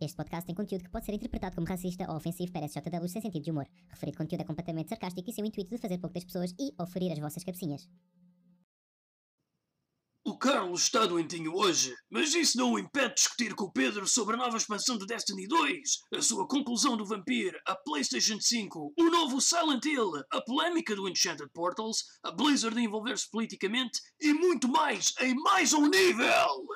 Este podcast tem conteúdo que pode ser interpretado como racista ou ofensivo para SJWs sem sentido de humor. Referido conteúdo é completamente sarcástico e sem o intuito de fazer pouco das pessoas e ou ferir as vossas cabecinhas. O Carlos está doentinho hoje, mas isso não o impede de discutir com o Pedro sobre a nova expansão de Destiny 2, a sua conclusão do Vampir, a PlayStation 5, o novo Silent Hill, a polémica do Enchanted Portals, a Blizzard envolver-se politicamente e muito mais em mais um nível!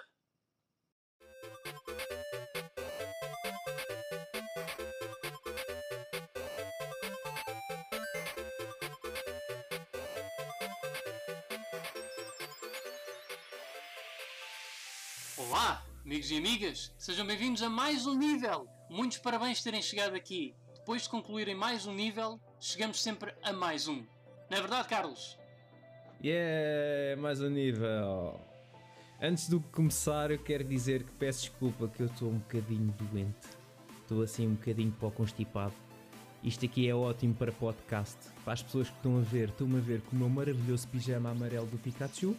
Olá, amigos e amigas, sejam bem-vindos a mais um nível. Muitos parabéns por terem chegado aqui. Depois de concluírem mais um nível, chegamos sempre a mais um. Não é verdade, Carlos? Yeah, mais um nível. Antes de começar, eu quero dizer que peço desculpa que eu estou um bocadinho doente. Estou assim um bocadinho pó constipado. Isto aqui é ótimo para podcast. Para as pessoas que estão a ver, estão-me a ver com o meu maravilhoso pijama amarelo do Pikachu,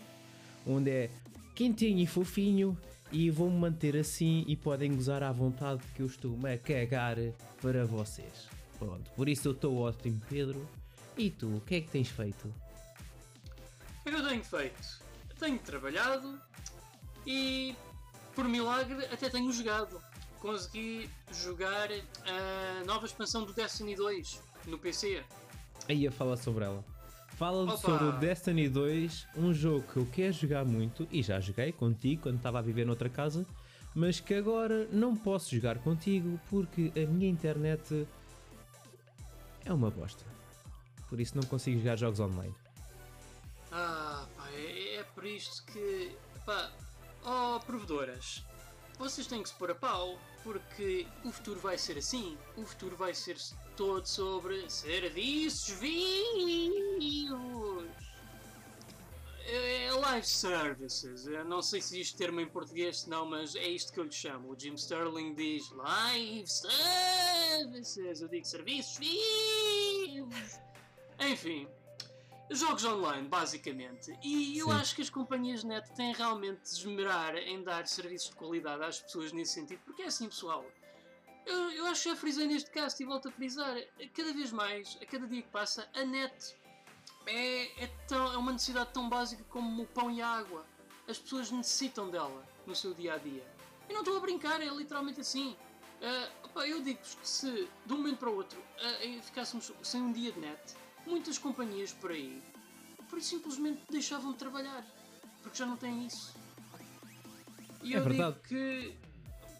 onde é quentinho e fofinho e vou-me manter assim e podem gozar à vontade que eu estou-me a cagar para vocês. Pronto, por isso eu estou ótimo, Pedro. E tu, o que é que tens feito? Eu tenho feito? Tenho trabalhado e, por milagre, até tenho jogado. Consegui jogar a nova expansão do Destiny 2 no PC. Aí a falar sobre ela. Fala Opa! sobre o Destiny 2, um jogo que eu quero jogar muito e já joguei contigo quando estava a viver noutra casa, mas que agora não posso jogar contigo porque a minha internet é uma bosta. Por isso não consigo jogar jogos online. Ah, pá, é, é por isto que. pá, oh, provedoras, vocês têm que se pôr a pau, porque o futuro vai ser assim. O futuro vai ser todo sobre serviços vivos. É, é live services. Eu não sei se existe termo em português, senão, mas é isto que eu lhe chamo. O Jim Sterling diz live services. Eu digo serviços vivos. Enfim, Jogos online, basicamente. E eu Sim. acho que as companhias net têm realmente de esmerar em dar serviços de qualidade às pessoas nesse sentido, porque é assim, pessoal. Eu, eu acho que já frisei neste cast e volto a frisar. Cada vez mais, a cada dia que passa, a net é, é, tão, é uma necessidade tão básica como o pão e a água. As pessoas necessitam dela no seu dia a dia. E não estou a brincar, é literalmente assim. Ah, opá, eu digo-vos que se de um momento para o outro ah, ficássemos sem um dia de net, muitas companhias por aí por isso simplesmente deixavam de trabalhar porque já não têm isso. E É eu verdade. digo que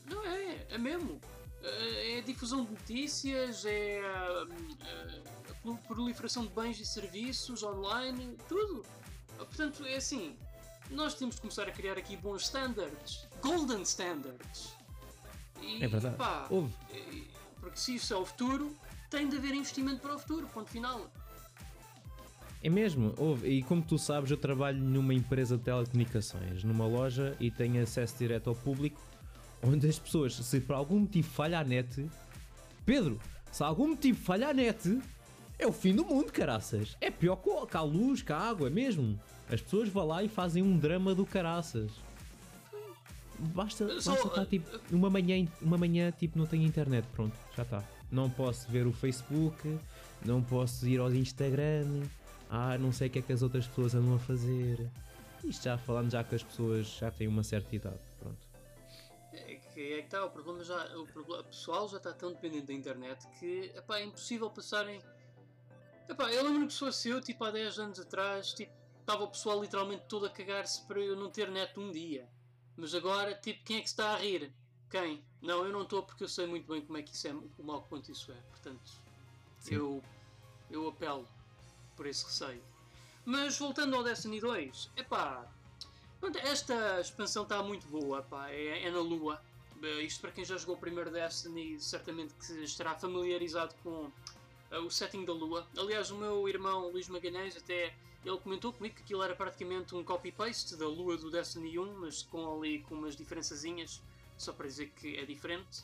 não é, é mesmo. É a difusão de notícias, é a, a- a proliferação de bens e serviços online, tudo. Portanto, é assim, nós temos de começar a criar aqui bons standards, golden standards. E, É verdade. pá, Houve. porque se isso é o futuro, tem de haver investimento para o futuro, ponto final. É mesmo, houve. E como tu sabes, eu trabalho numa empresa de telecomunicações, numa loja e tenho acesso direto ao público, onde as pessoas, se por algum motivo falha a net, Pedro, se algum motivo falha a net, é o fim do mundo, caraças. É pior que a- luz, que a água, é mesmo. As pessoas vão lá e fazem um drama do caraças. Basta, Só- basta estar tipo uma manhã, uma manhã tipo não tenho internet, pronto, já está. Não posso ver o Facebook, não posso ir ao Instagram, ah, não sei o que é que as outras pessoas andam a fazer. Isto já falando já que as pessoas já têm uma certa idade, que é que está, o problema já. O, o pessoal já está tão dependente da internet que epá, é impossível passarem. Epá, eu lembro que se fosse eu, tipo há 10 anos atrás, tipo, estava o pessoal literalmente todo a cagar-se para eu não ter net um dia. Mas agora, tipo, quem é que se está a rir? Quem? Não, eu não estou porque eu sei muito bem como é que isso é, o mal quanto isso é. Portanto, Sim. eu, eu apelo por esse receio. Mas voltando ao Destiny 2, epá, esta expansão está muito boa, é, é na Lua. Eh, Isto para quem já jogou o primeiro Destiny, certamente que estará familiarizado com eh, o setting da Lua. Aliás, o meu irmão Luís Magalhães até ele comentou comigo que aquilo era praticamente um copy-paste da Lua do Destiny 1, mas com ali com umas diferençazinhas, só para dizer que é diferente.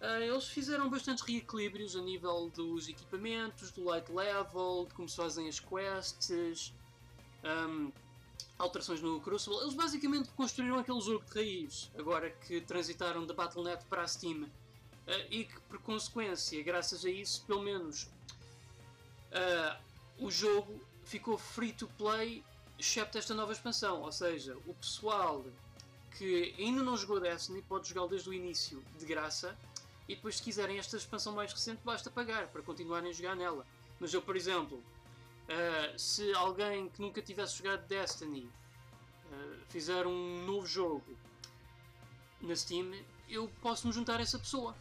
Eh, eles fizeram bastantes reequilíbrios a nível dos equipamentos, do light level, de como se fazem as quests. Ahm, alterações no Crucible. Eles basicamente construíram aquele jogo de raiz, agora que transitaram da Battle.net para a Steam. Uh, e que, por consequência, graças a isso, pelo menos uh, o jogo ficou free to play, excepto esta nova expansão. Ou seja, o pessoal que ainda não jogou Destiny pode jogá-lo desde o início de graça. E depois, se quiserem esta expansão mais recente, basta pagar para continuarem a jogar nela. Mas eu, por exemplo, uh, se alguém que nunca tivesse jogado Destiny uh, fizer um novo jogo na Steam, eu posso me juntar a essa pessoa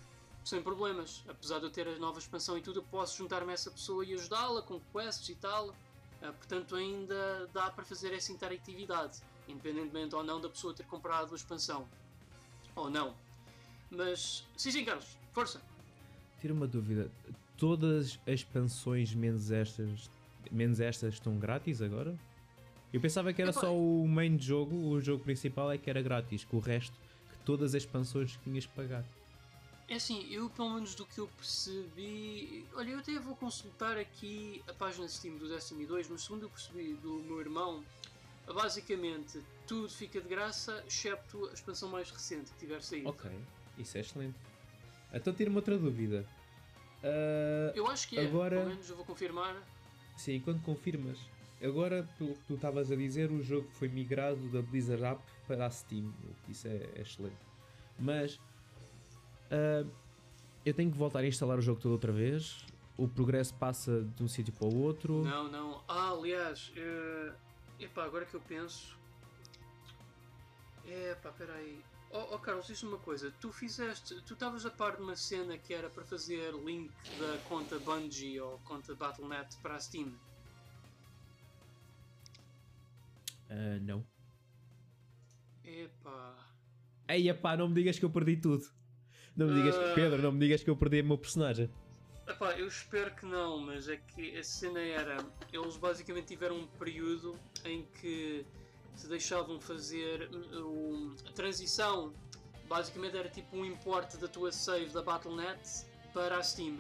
sem problemas. Apesar de eu ter a nova expansão e tudo, eu posso juntar-me a essa pessoa e ajudá-la com quests e tal. Uh, portanto, ainda dá para fazer essa interatividade, independentemente ou não da pessoa ter comprado a expansão. Ou não. Mas, sim, sim, Carlos, força. Tira uma dúvida. Todas as expansões, menos estas, menos estas, estão grátis agora? Eu pensava que era só o main jogo, o jogo principal é que era grátis, que o resto, que todas as expansões tinhas que pagar. É assim, eu pelo menos do que eu percebi. Olha, eu até vou consultar aqui a página de Steam do Destiny 2, mas segundo eu percebi do meu irmão, basicamente tudo fica de graça, excepto a expansão mais recente que tiver saído. Ok, isso é excelente. Então tira-me outra dúvida. Uh, eu acho que é, agora... pelo menos eu vou confirmar. Sim, quando confirmas. Agora, pelo que tu estavas a dizer, o jogo foi migrado da Blizzard App para a Steam. Isso é, é excelente. Mas Uh, eu tenho que voltar a instalar o jogo todo outra vez. O progresso passa de um sítio para o outro. Não, não. Ah, aliás, uh, epá, agora que eu penso. Epá, peraí. Oh, oh Carlos, diz uma coisa. Tu fizeste. Tu estavas a par de uma cena que era para fazer link da conta Bungie ou conta Battle.net para a Steam? Uh, não. Epá. Ei, epá, não me digas que eu perdi tudo. Não me digas, uh... Pedro, não me digas que eu perdi o meu personagem. Epá, eu espero que não, mas é que a cena era. Eles basicamente tiveram um período em que te deixavam fazer um, a transição. Basicamente era tipo um import da tua save da Battle.net para a Steam.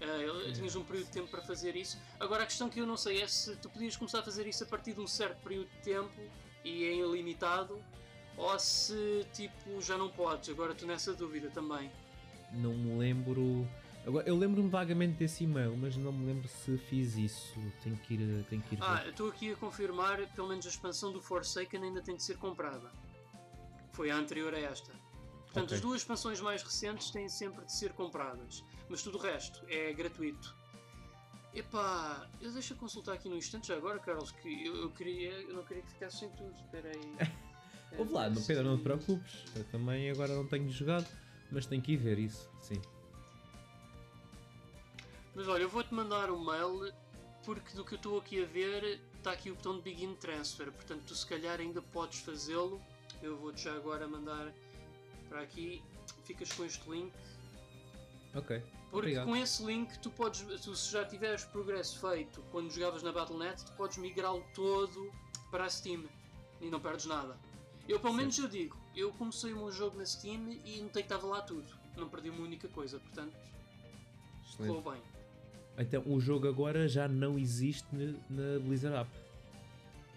Uh, tinhas um período de tempo para fazer isso. Agora a questão que eu não sei é se tu podias começar a fazer isso a partir de um certo período de tempo e é ilimitado ou se tipo já não podes. Agora estou nessa dúvida também. Não me lembro. Agora, eu lembro-me vagamente desse e-mail, mas não me lembro se fiz isso. Tenho que ir, tenho que ir Ah, estou aqui a confirmar, pelo menos a expansão do Forsaken ainda tem de ser comprada. Foi a anterior a esta. Portanto, okay. as duas expansões mais recentes têm sempre de ser compradas. Mas tudo o resto é gratuito. Epá, eu deixo consultar aqui no instante já agora, Carlos, que eu, eu queria, eu não queria que ficasse sem tudo. Espera aí. Ouve lá, Pedro, não te preocupes. Eu também agora não tenho jogado, mas tenho que ir ver isso, sim. Mas olha, eu vou-te mandar um mail porque do que eu estou aqui a ver está aqui o botão de Begin Transfer, portanto tu se calhar ainda podes fazê-lo. Eu vou-te já agora mandar para aqui, ficas com este link. Ok. Porque Obrigado. com esse link tu podes, tu, se já tiveres progresso feito quando jogavas na Battle.net, tu podes migrá-lo todo para a Steam e não perdes nada. Eu pelo menos Sim. eu digo, eu comecei o meu jogo na Steam e notei que estava lá tudo. Não perdi uma única coisa, portanto. Ficou bem. Então o jogo agora já não existe na Blizzard App.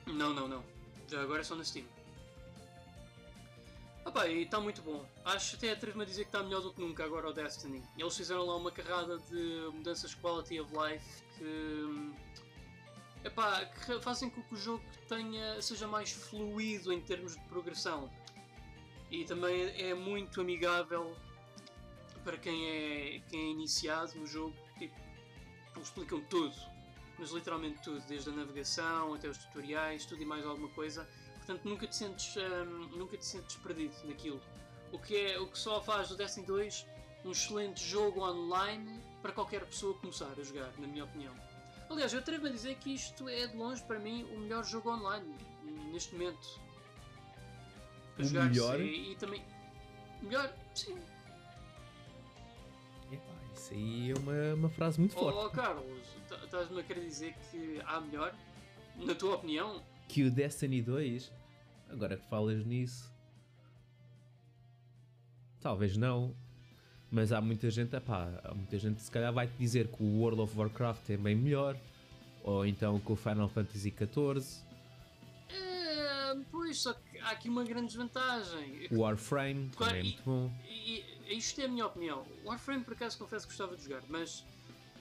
Não, não, não. Já agora é só na Steam. Opa, e está muito bom. Acho até atrevo-me a dizer que está melhor do que nunca agora o Destiny. Eles fizeram lá uma carrada de mudanças quality of life que hum, epá, que fazem com que o jogo tenha, seja mais fluido em termos de progressão. E também é muito amigável para quem é, quem é iniciado no jogo. Eles explicam tudo, mas literalmente tudo, desde a navegação até os tutoriais, tudo e mais alguma coisa. Portanto, nunca te sentes, hum, nunca te sentes perdido naquilo. O que, é, o que só faz do Destiny 2 um excelente jogo online para qualquer pessoa começar a jogar, na minha opinião. Aliás, eu atrevo a dizer que isto é de longe para mim o melhor jogo online neste momento. Para o jogar melhor? E, e, também. Melhor, sim. Isso aí é uma, uma frase muito forte. Oh, Carlos, estás-me a querer dizer que há melhor? Na tua opinião? Que o Destiny 2? Agora que falas nisso. Talvez não. Mas há muita gente, epá, há muita gente se calhar vai te dizer que o World of Warcraft é bem melhor, ou então que o Final Fantasy XIV. É, Pois, só que há aqui uma grande desvantagem. O Warframe Claro, também é muito bom. E isto é a minha opinião. Warframe, por acaso, confesso que gostava de jogar, mas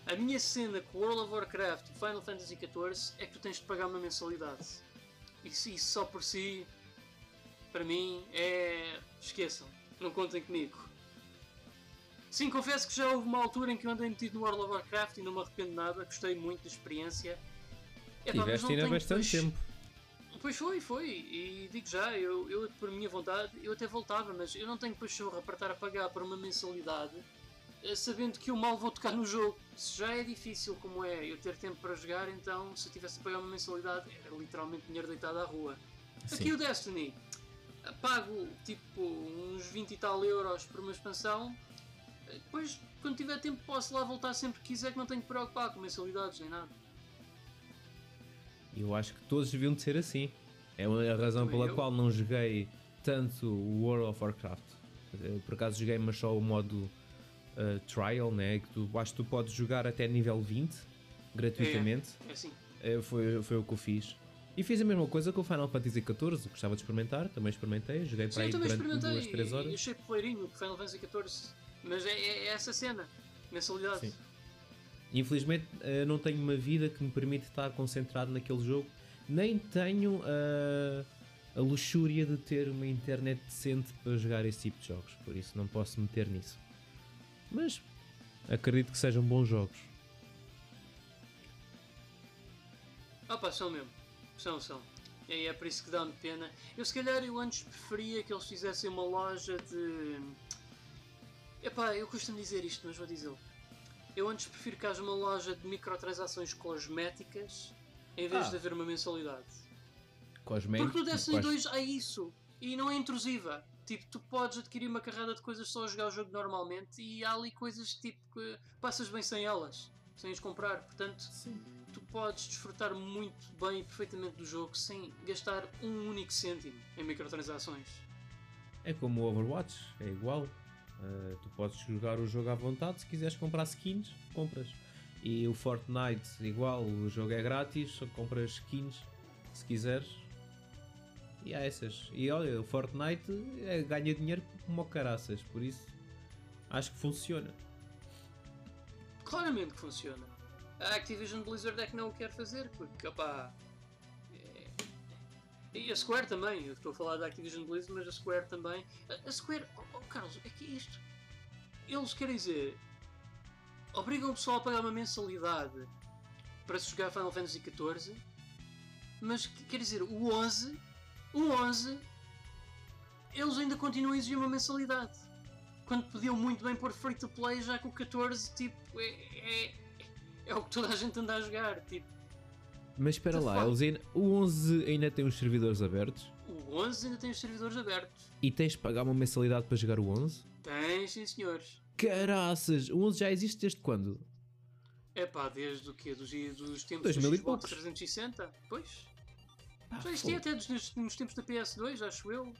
a minha cena com World of Warcraft e Final Fantasy XIV é que tu tens de pagar uma mensalidade. Isso, isso só por si, para mim, é. Esqueçam, não contem comigo. Sim, confesso que já houve uma altura em que eu andei metido no World of Warcraft e não me arrependo de nada, gostei muito da experiência. Epá, mas Tiveste ainda bastante tempo. Pois foi, foi. E digo já, eu, eu por minha vontade, eu até voltava, mas eu não tenho pachorra para estar a pagar por uma mensalidade eh, sabendo que eu mal vou tocar no jogo. Se já é difícil como é eu ter tempo para jogar, então se eu tivesse a pagar uma mensalidade era literalmente dinheiro deitado à rua. Aqui Sim. o Destiny, pago tipo uns 20 e tal euros por uma expansão, eh, depois quando tiver tempo posso lá voltar sempre que quiser que não tenho que preocupar com mensalidades nem nada. Eu acho que todos deviam de ser assim. É a razão Também pela eu. qual não joguei tanto o World of Warcraft. Eu, por acaso joguei, mas só o modo uh, trial, né? Que tu, acho que tu podes jogar até nível 20 gratuitamente. É assim. Eh, foi, foi o que eu fiz. E fiz a mesma coisa com o Final Fantasy XIV, gostava de experimentar, também experimentei, joguei para Sim, eu aí durante experimentei duas, três horas. achei poleirinho com Final Fantasy XIV. Mas é, é- é essa cena, mensalidade. Sim. Infelizmente eh, não tenho uma vida que me permite estar concentrado naquele jogo, nem tenho ah, a luxúria de ter uma internet decente para jogar esse tipo de jogos, por isso não posso meter nisso. Mas acredito que sejam bons jogos. Ah pá, são mesmo. São, são. E é por isso que dá-me pena. Eu se calhar eu antes preferia que eles fizessem uma loja de. Epá, eu costumo dizer isto, mas vou dizê-lo. Eu antes prefiro que haja uma loja de microtransações cosméticas em vez Ah. de haver uma mensalidade. Cosméticos, Porque no Destiny quais- 2 há isso. E não é intrusiva. Tipo, tu podes adquirir uma carrada de coisas só a jogar o jogo normalmente e há ali coisas tipo que passas bem sem elas, sem as comprar. Portanto, tu podes desfrutar muito bem e perfeitamente do jogo sem gastar um único cêntimo em microtransações. É como o Overwatch, é igual. Uh, tu podes jogar o jogo à vontade, se quiseres comprar skins, compras. E o Fortnite, igual, o jogo é grátis, compras skins se quiseres. E há essas. E olha, o Fortnite é- ganha dinheiro como caraças, por isso acho que funciona. Claramente que funciona. A Activision Blizzard é que não o quer fazer, porque opá. é- E a Square também, eu estou a falar da Activision Blizzard, mas a Square também. A Square, Carlos, é que isto. Eles querem dizer. Obrigam o pessoal a pagar uma mensalidade para se jogar Final Fantasy XIV, mas que- quer dizer, o 11. O 11. Eles ainda continuam a exigir uma mensalidade quando podiam muito bem pôr free to play, já que o 14 tipo, é, é, é o que toda a gente anda a jogar. Tipo, Mas espera lá, fuck? eles ainda, o 11 ainda tem os servidores abertos o 11 ainda tem os servidores abertos. e tens de pagar uma mensalidade para jogar o 11? Tem, sim senhores. Caraças, o 11 já existe desde quando? É pá, desde o quê? Dos, dos tempos 2000 do e Xbox poucos. 360? Pois. Ah, Já existia até dos, nos tempos da PS2, acho eu.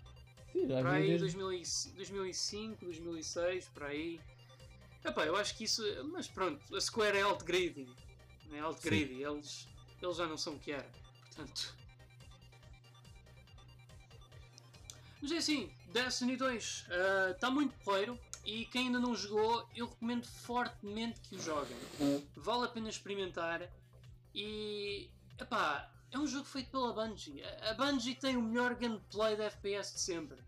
Sim, já Para aí, desde- 2000 e- 2005, 2006, para aí. Epá, eu acho que isso. Mas pronto, a Square é outgrading. É outgrading. Eles, eles já não são o que era. Portanto. Mas é assim, Destiny 2 está muito porreiro e quem ainda não jogou, eu recomendo fortemente que o joguem. Vale a pena experimentar e. Epá, é um jogo feito pela Bungie. A- A Bungie tem o melhor gameplay de FPS de sempre.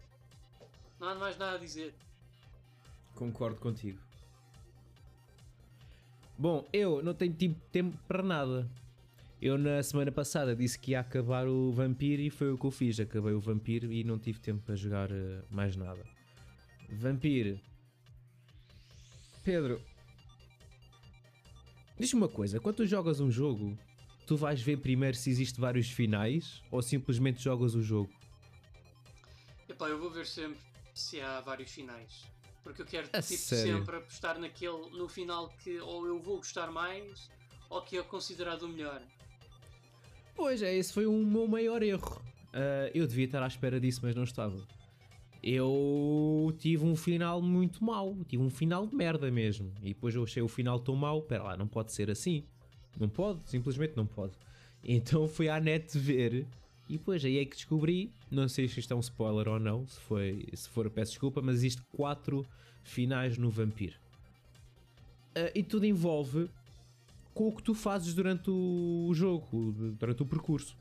Não há mais nada a dizer. Concordo contigo. Bom, eu não tenho tipo tempo para nada. Eu na semana passada disse que ia acabar o Vampiro e foi o que eu fiz. Acabei o Vampiro e não tive tempo para jogar eh, mais nada. Vampiro. Pedro. Diz-me uma coisa, quando tu jogas um jogo, tu vais ver primeiro se existe vários finais ou simplesmente jogas o jogo? Epá, eu vou ver sempre se há vários finais. Porque eu quero tipo, sempre apostar naquele, no final que ou eu vou gostar mais ou que é considerado o melhor. Pois é, esse foi o meu maior erro. Ah, eu devia estar à espera disso, mas não estava. Eu tive um final muito mau, tive um final de merda mesmo. E depois eu achei o final tão mau, pera lá, não pode ser assim. Não pode, simplesmente não pode. Então fui à net ver E depois aí é que descobri, não sei se isto é um spoiler ou não, se, foi, se for peço desculpa, mas existe quatro finais no Vampiro. Uh, e tudo envolve com o que tu fazes durante o jogo, durante o percurso.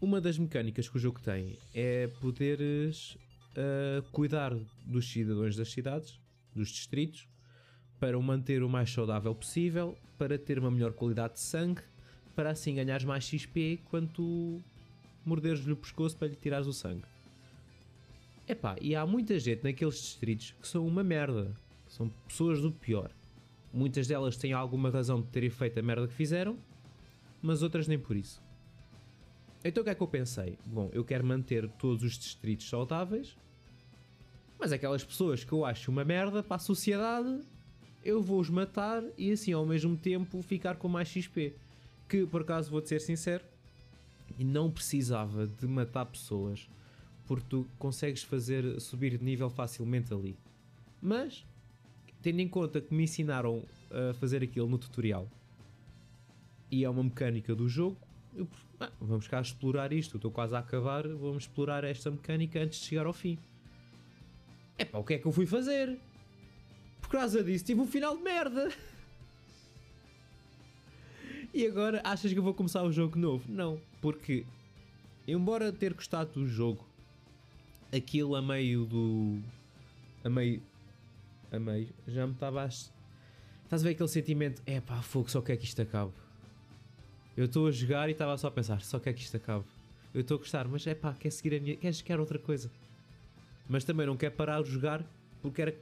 Uma das mecânicas que o jogo tem é poderes uh, cuidar dos cidadãos das cidades, dos distritos, para o manter o mais saudável possível, para ter uma melhor qualidade de sangue, para assim ganhares mais XP quando tu morderes-lhe o pescoço para lhe tirares o sangue. Epá, e há muita gente naqueles distritos que são uma merda. São pessoas do pior. Muitas delas têm alguma razão de terem feito a merda que fizeram, mas outras nem por isso. Então o que é que eu pensei? Bom, eu quero manter todos os distritos saudáveis, mas aquelas pessoas que eu acho uma merda para a sociedade, eu vou-os matar e assim ao mesmo tempo ficar com mais XP. Que por acaso vou-te ser sincero, não precisava de matar pessoas porque tu consegues fazer subir de nível facilmente ali. Mas, tendo em conta que me ensinaram a fazer aquilo no tutorial e é uma mecânica do jogo, eu, ah, vamos cá explorar isto. Estou quase a acabar, vamos explorar esta mecânica antes de chegar ao fim. É pá, o que é que eu fui fazer? Por causa disso, tive um final de merda. E agora achas que eu vou começar o jogo novo? Não, porque embora ter gostado do jogo, aquilo a meio do. a meio. A meio, já me estava a. Estás a ver aquele sentimento? É pá, fogo, só quer que isto acabe. Eu estou a jogar e estava só a pensar, só quer que isto acabe. Eu estou a gostar, mas é pá, quer seguir a minha. quer, quer outra coisa. Mas também não quer parar de jogar porque era.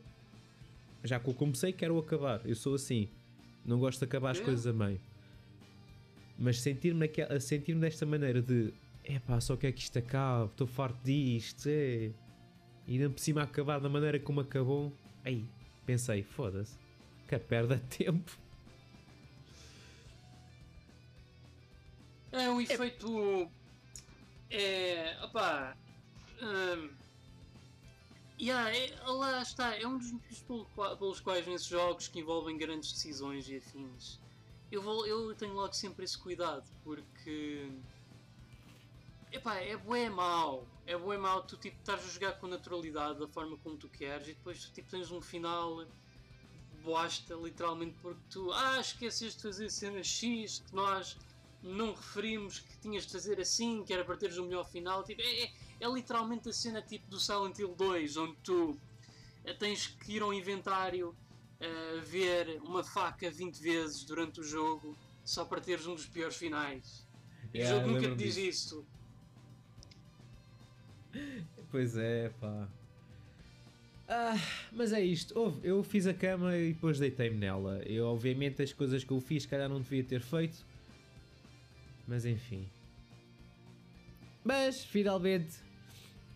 Já que eu comecei, quero acabar. Eu sou assim. Não gosto de acabar as É. coisas a meio. Mas sentir-me naquela- sentir desta maneira de é pá, só quer que isto acabe, estou farto disto, é. E ainda por cima acabar da maneira como acabou. Aí, pensei, foda-se, que perda de tempo. É um efeito. É. opá. hum, yeah, é, lá está, é um dos motivos pelos quais nesses jogos que envolvem grandes decisões e afins eu, vou, eu tenho logo sempre esse cuidado porque. Epá, é bué mau. É bué mau tu tipo estás a jogar com naturalidade da forma como tu queres e depois tu, tipo tens um final bosta literalmente porque tu ah, esqueceste de fazer cena X que nós não referimos que tinhas de fazer assim, que era para teres o melhor final. Tipo, é, é, é literalmente a cena tipo do Silent Hill 2, onde tu eh, tens que ir ao inventário eh, ver uma faca 20 vezes durante o jogo só para teres um dos piores finais. E Yeah, o jogo nunca te diz isso. Pois é, pá. Ah, mas é isto. Eu fiz a cama e depois deitei-me nela. Eu, obviamente, as coisas que eu fiz, calhar não devia ter feito. Mas enfim. Mas, finalmente,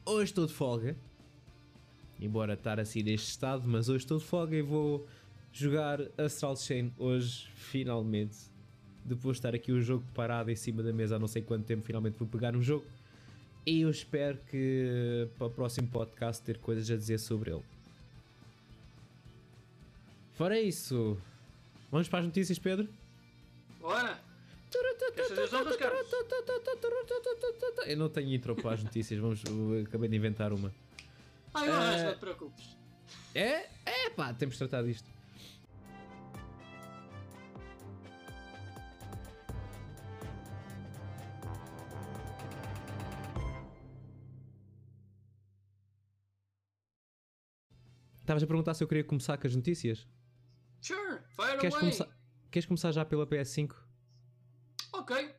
hoje estou de folga. Embora estar assim neste estado, mas hoje estou de folga e vou jogar Astral Chain hoje, finalmente. Depois de estar aqui o jogo parado em cima da mesa há não sei quanto tempo, finalmente vou pegar no jogo. E eu espero que para o próximo podcast ter coisas a dizer sobre ele. Fora isso, vamos para as notícias, Pedro? Bora! Eu não tenho intro para as notícias, vamos, acabei de inventar uma. Ah, eu Eh, não te preocupes. É? É pá, temos de tratar disto. Estavas a perguntar se eu queria começar com as notícias? Sure, fire Queres away! começar, queres começar já pela PS5? Ok.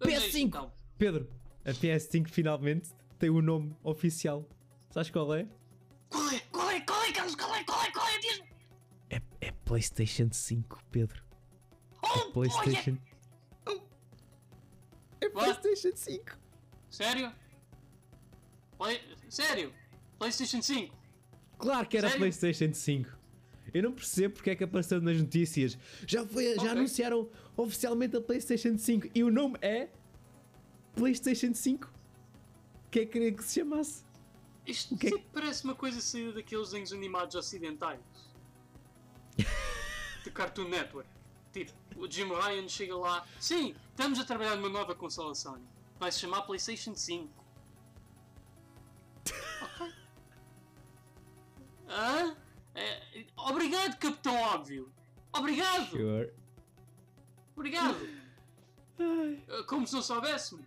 Vamos a isto, PS5! então. Pedro, a PS5 finalmente tem o nome oficial. Sabes qual é? Qual é? Qual é? Qual é, Carlos? Qual é? Qual é? Qual é? Diz-me! É, é PlayStation 5, Pedro. Oh, PlayStation. É What? PlayStation 5. Sério? Play... Sério? PlayStation 5? Claro que era Sério? PlayStation 5. Eu não percebo porque é que apareceu nas notícias. Já, foi, já Ok. anunciaram oficialmente a PlayStation 5 e o nome é PlayStation 5. O que é que queria que se chamasse? Isto O que é parece uma coisa saída daqueles desenhos animados ocidentais. de Cartoon Network. Tipo, o Jim Ryan chega lá. Sim, Estamos a trabalhar numa nova consola Sony. Vai se chamar PlayStation 5. Hã? É, obrigado, Capitão Óbvio. Obrigado. Sure. Obrigado. Como se não soubéssemos.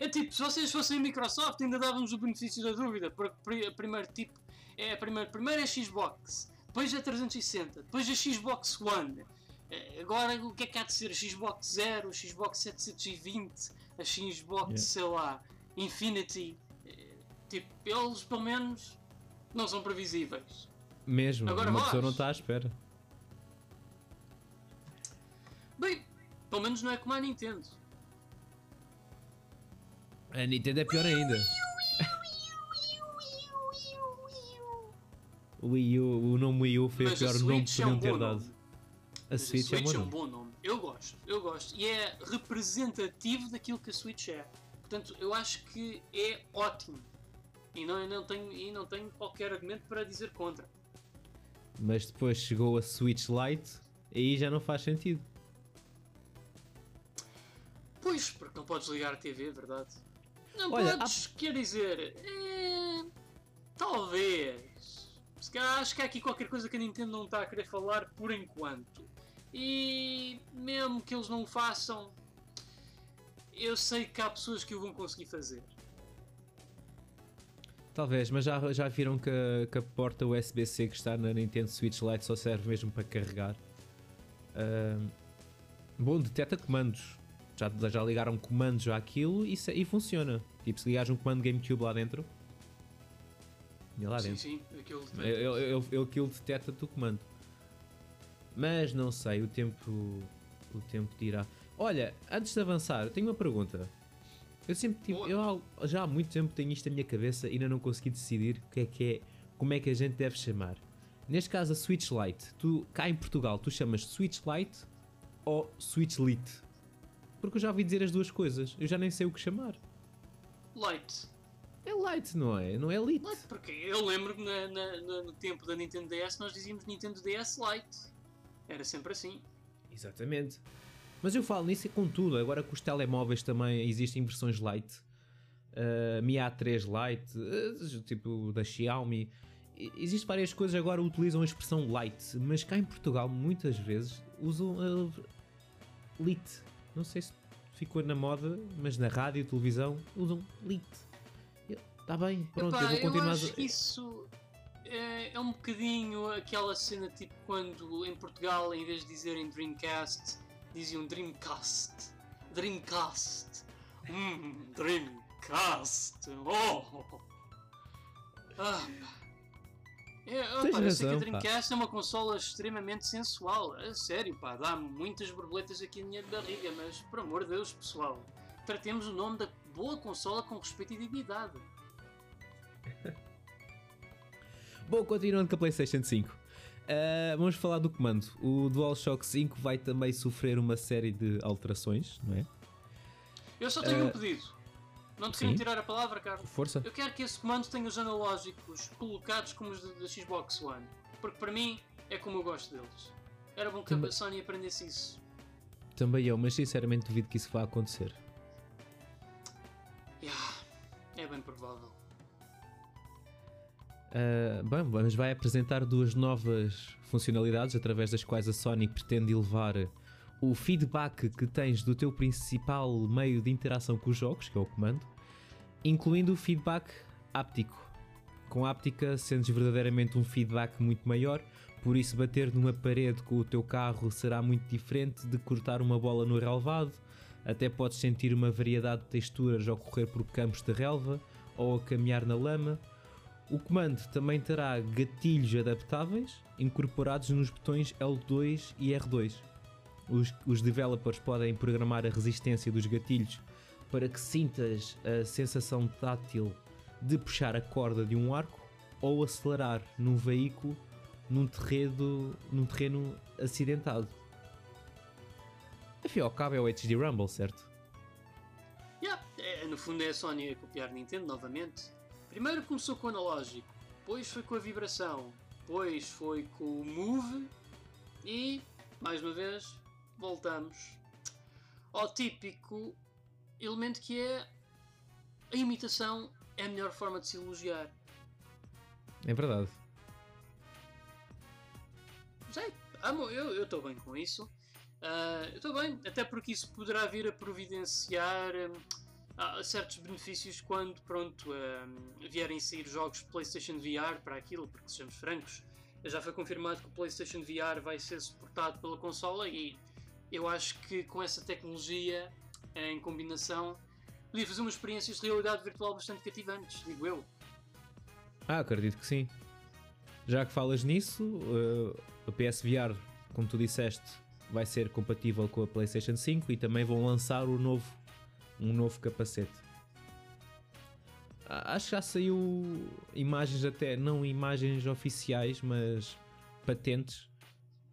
É tipo, se vocês fossem Microsoft, ainda dávamos o benefício da dúvida. Porque pri- primeiro tipo é a primeira, primeiro é a Xbox, depois é 360, depois a Xbox One. Eh, Agora o que é que há de ser? A Xbox Zero, a Xbox 720, a Xbox, Yeah. sei lá, Infinity. Eh, Tipo, eles pelo menos não são previsíveis. Mesmo, Agora uma vós. pessoa não está à espera. Bem, pelo menos não é como a Nintendo. A Nintendo é pior ainda. O Wii U, o nome Wii U foi Mas o a pior nome que Switch é um podiam ter dado. nome. A Mas Switch, é um bom nome. bom nome. Eu gosto, eu gosto. E é representativo daquilo que a Switch é. Portanto, eu acho que é ótimo. E não, não tenho, e não tenho qualquer argumento para dizer contra. Mas depois chegou a Switch Lite, aí já não faz sentido. Pois, porque não podes ligar a TV, é verdade? Não Olha, podes, quer dizer. é, talvez. Se calhar acho que há aqui qualquer coisa que a Nintendo não está a querer falar por enquanto. E mesmo que eles não o façam, eu sei que há pessoas que o vão conseguir fazer. Talvez, mas já, já viram que a, que a porta USB-C que está na Nintendo Switch Lite só serve mesmo para carregar. Ahm, bom, detecta comandos. Já, já ligaram comandos àquilo e, se- e funciona. Tipo, se ligares um comando GameCube lá dentro. É lá sim, dentro. sim, aquilo Ele, ele, ele, ele, aquilo detecta-te o comando. Mas não sei, o tempo. O tempo dirá. Olha, antes de avançar, tenho uma pergunta. Eu sempre. Boa. Eu já há muito tempo tenho isto na minha cabeça e ainda não consegui decidir o que é que é. Como é que a gente deve chamar. Neste caso, a Switch Lite. Tu, cá em Portugal, tu chamas Switch Lite ou Switch Lite? Porque eu já ouvi dizer as duas coisas. Eu já nem sei o que chamar. Light. É Lite, não é? Não é Lite. Light, porque eu lembro que no tempo da Nintendo DS nós dizíamos Nintendo DS Lite. Era sempre assim. Exatamente. Mas eu falo nisso e com tudo. Agora com os telemóveis também existem versões Lite. Uh, Mi A3 Lite, uh, tipo da Xiaomi. Existem várias coisas agora utilizam a expressão Lite, mas cá em Portugal muitas vezes usam uh, Lite. Não sei se ficou na moda, mas na rádio e televisão usam Lite. Está bem, pronto, Epá, eu vou continuar. eu a- acho que isso é, é um bocadinho aquela cena tipo quando em Portugal, em vez de dizerem Dreamcast, diziam Dreamcast. Dreamcast. Hum, Dreamcast. Oh! Ah, pá. É, ah, Tens pá, eu que a pá. Dreamcast é uma consola extremamente sensual. A sério, pá, dá muitas borboletas aqui na minha barriga, mas por amor de Deus, pessoal, tratemos o nome da boa consola com respeito e dignidade. Bom, continuando com a PlayStation 5. Uh, vamos falar do comando. O DualShock 5 vai também sofrer uma série de alterações, não é? Eu só tenho um Eh, pedido. Não te quero tirar a palavra, Carlos. Força. Eu quero que esse comando tenha os analógicos colocados como os da da Xbox One. Porque para mim é como eu gosto deles. Era bom que Também- a Sony aprendesse isso. Também eu, mas sinceramente duvido que isso vá acontecer. Yeah, é bem provável. Uh, bem, mas vai apresentar duas novas funcionalidades através das quais a Sony pretende elevar o feedback que tens do teu principal meio de interação com os jogos, que é o comando, incluindo o feedback áptico. Com áptica sentes verdadeiramente um feedback muito maior, por isso bater numa parede com o teu carro será muito diferente de cortar uma bola no relvado, até podes sentir uma variedade de texturas ao correr por campos de relva ou a caminhar na lama. O comando também terá gatilhos adaptáveis incorporados nos botões L2 e R2. Os, os developers podem programar a resistência dos gatilhos para que sintas a sensação tátil de puxar a corda de um arco ou acelerar num veículo num terreno, num terreno acidentado. Afinal, cabo é o HD Rumble, certo? Yeah, é, no fundo é a Sony a copiar Nintendo novamente. Primeiro começou com o analógico, depois foi com a vibração, depois foi com o Move e, mais uma vez, voltamos ao típico elemento que é a imitação é a melhor forma de se elogiar. É verdade. Sei, amo, eu estou bem com isso. Uh, eu estou bem, até porque isso poderá vir a providenciar um, certos benefícios quando pronto, um, vierem sair jogos PlayStation VR para aquilo, porque sejamos francos, já foi confirmado que o PlayStation VR vai ser suportado pela consola e eu acho que com essa tecnologia em combinação podia fazer umas experiências de realidade virtual bastante cativantes, digo eu. Ah, acredito que sim. Já que falas nisso, uh, a PSVR, como tu disseste, vai ser compatível com a PlayStation 5 e também vão lançar o novo, um novo capacete. Acho que já saiu imagens até, não imagens oficiais, mas patentes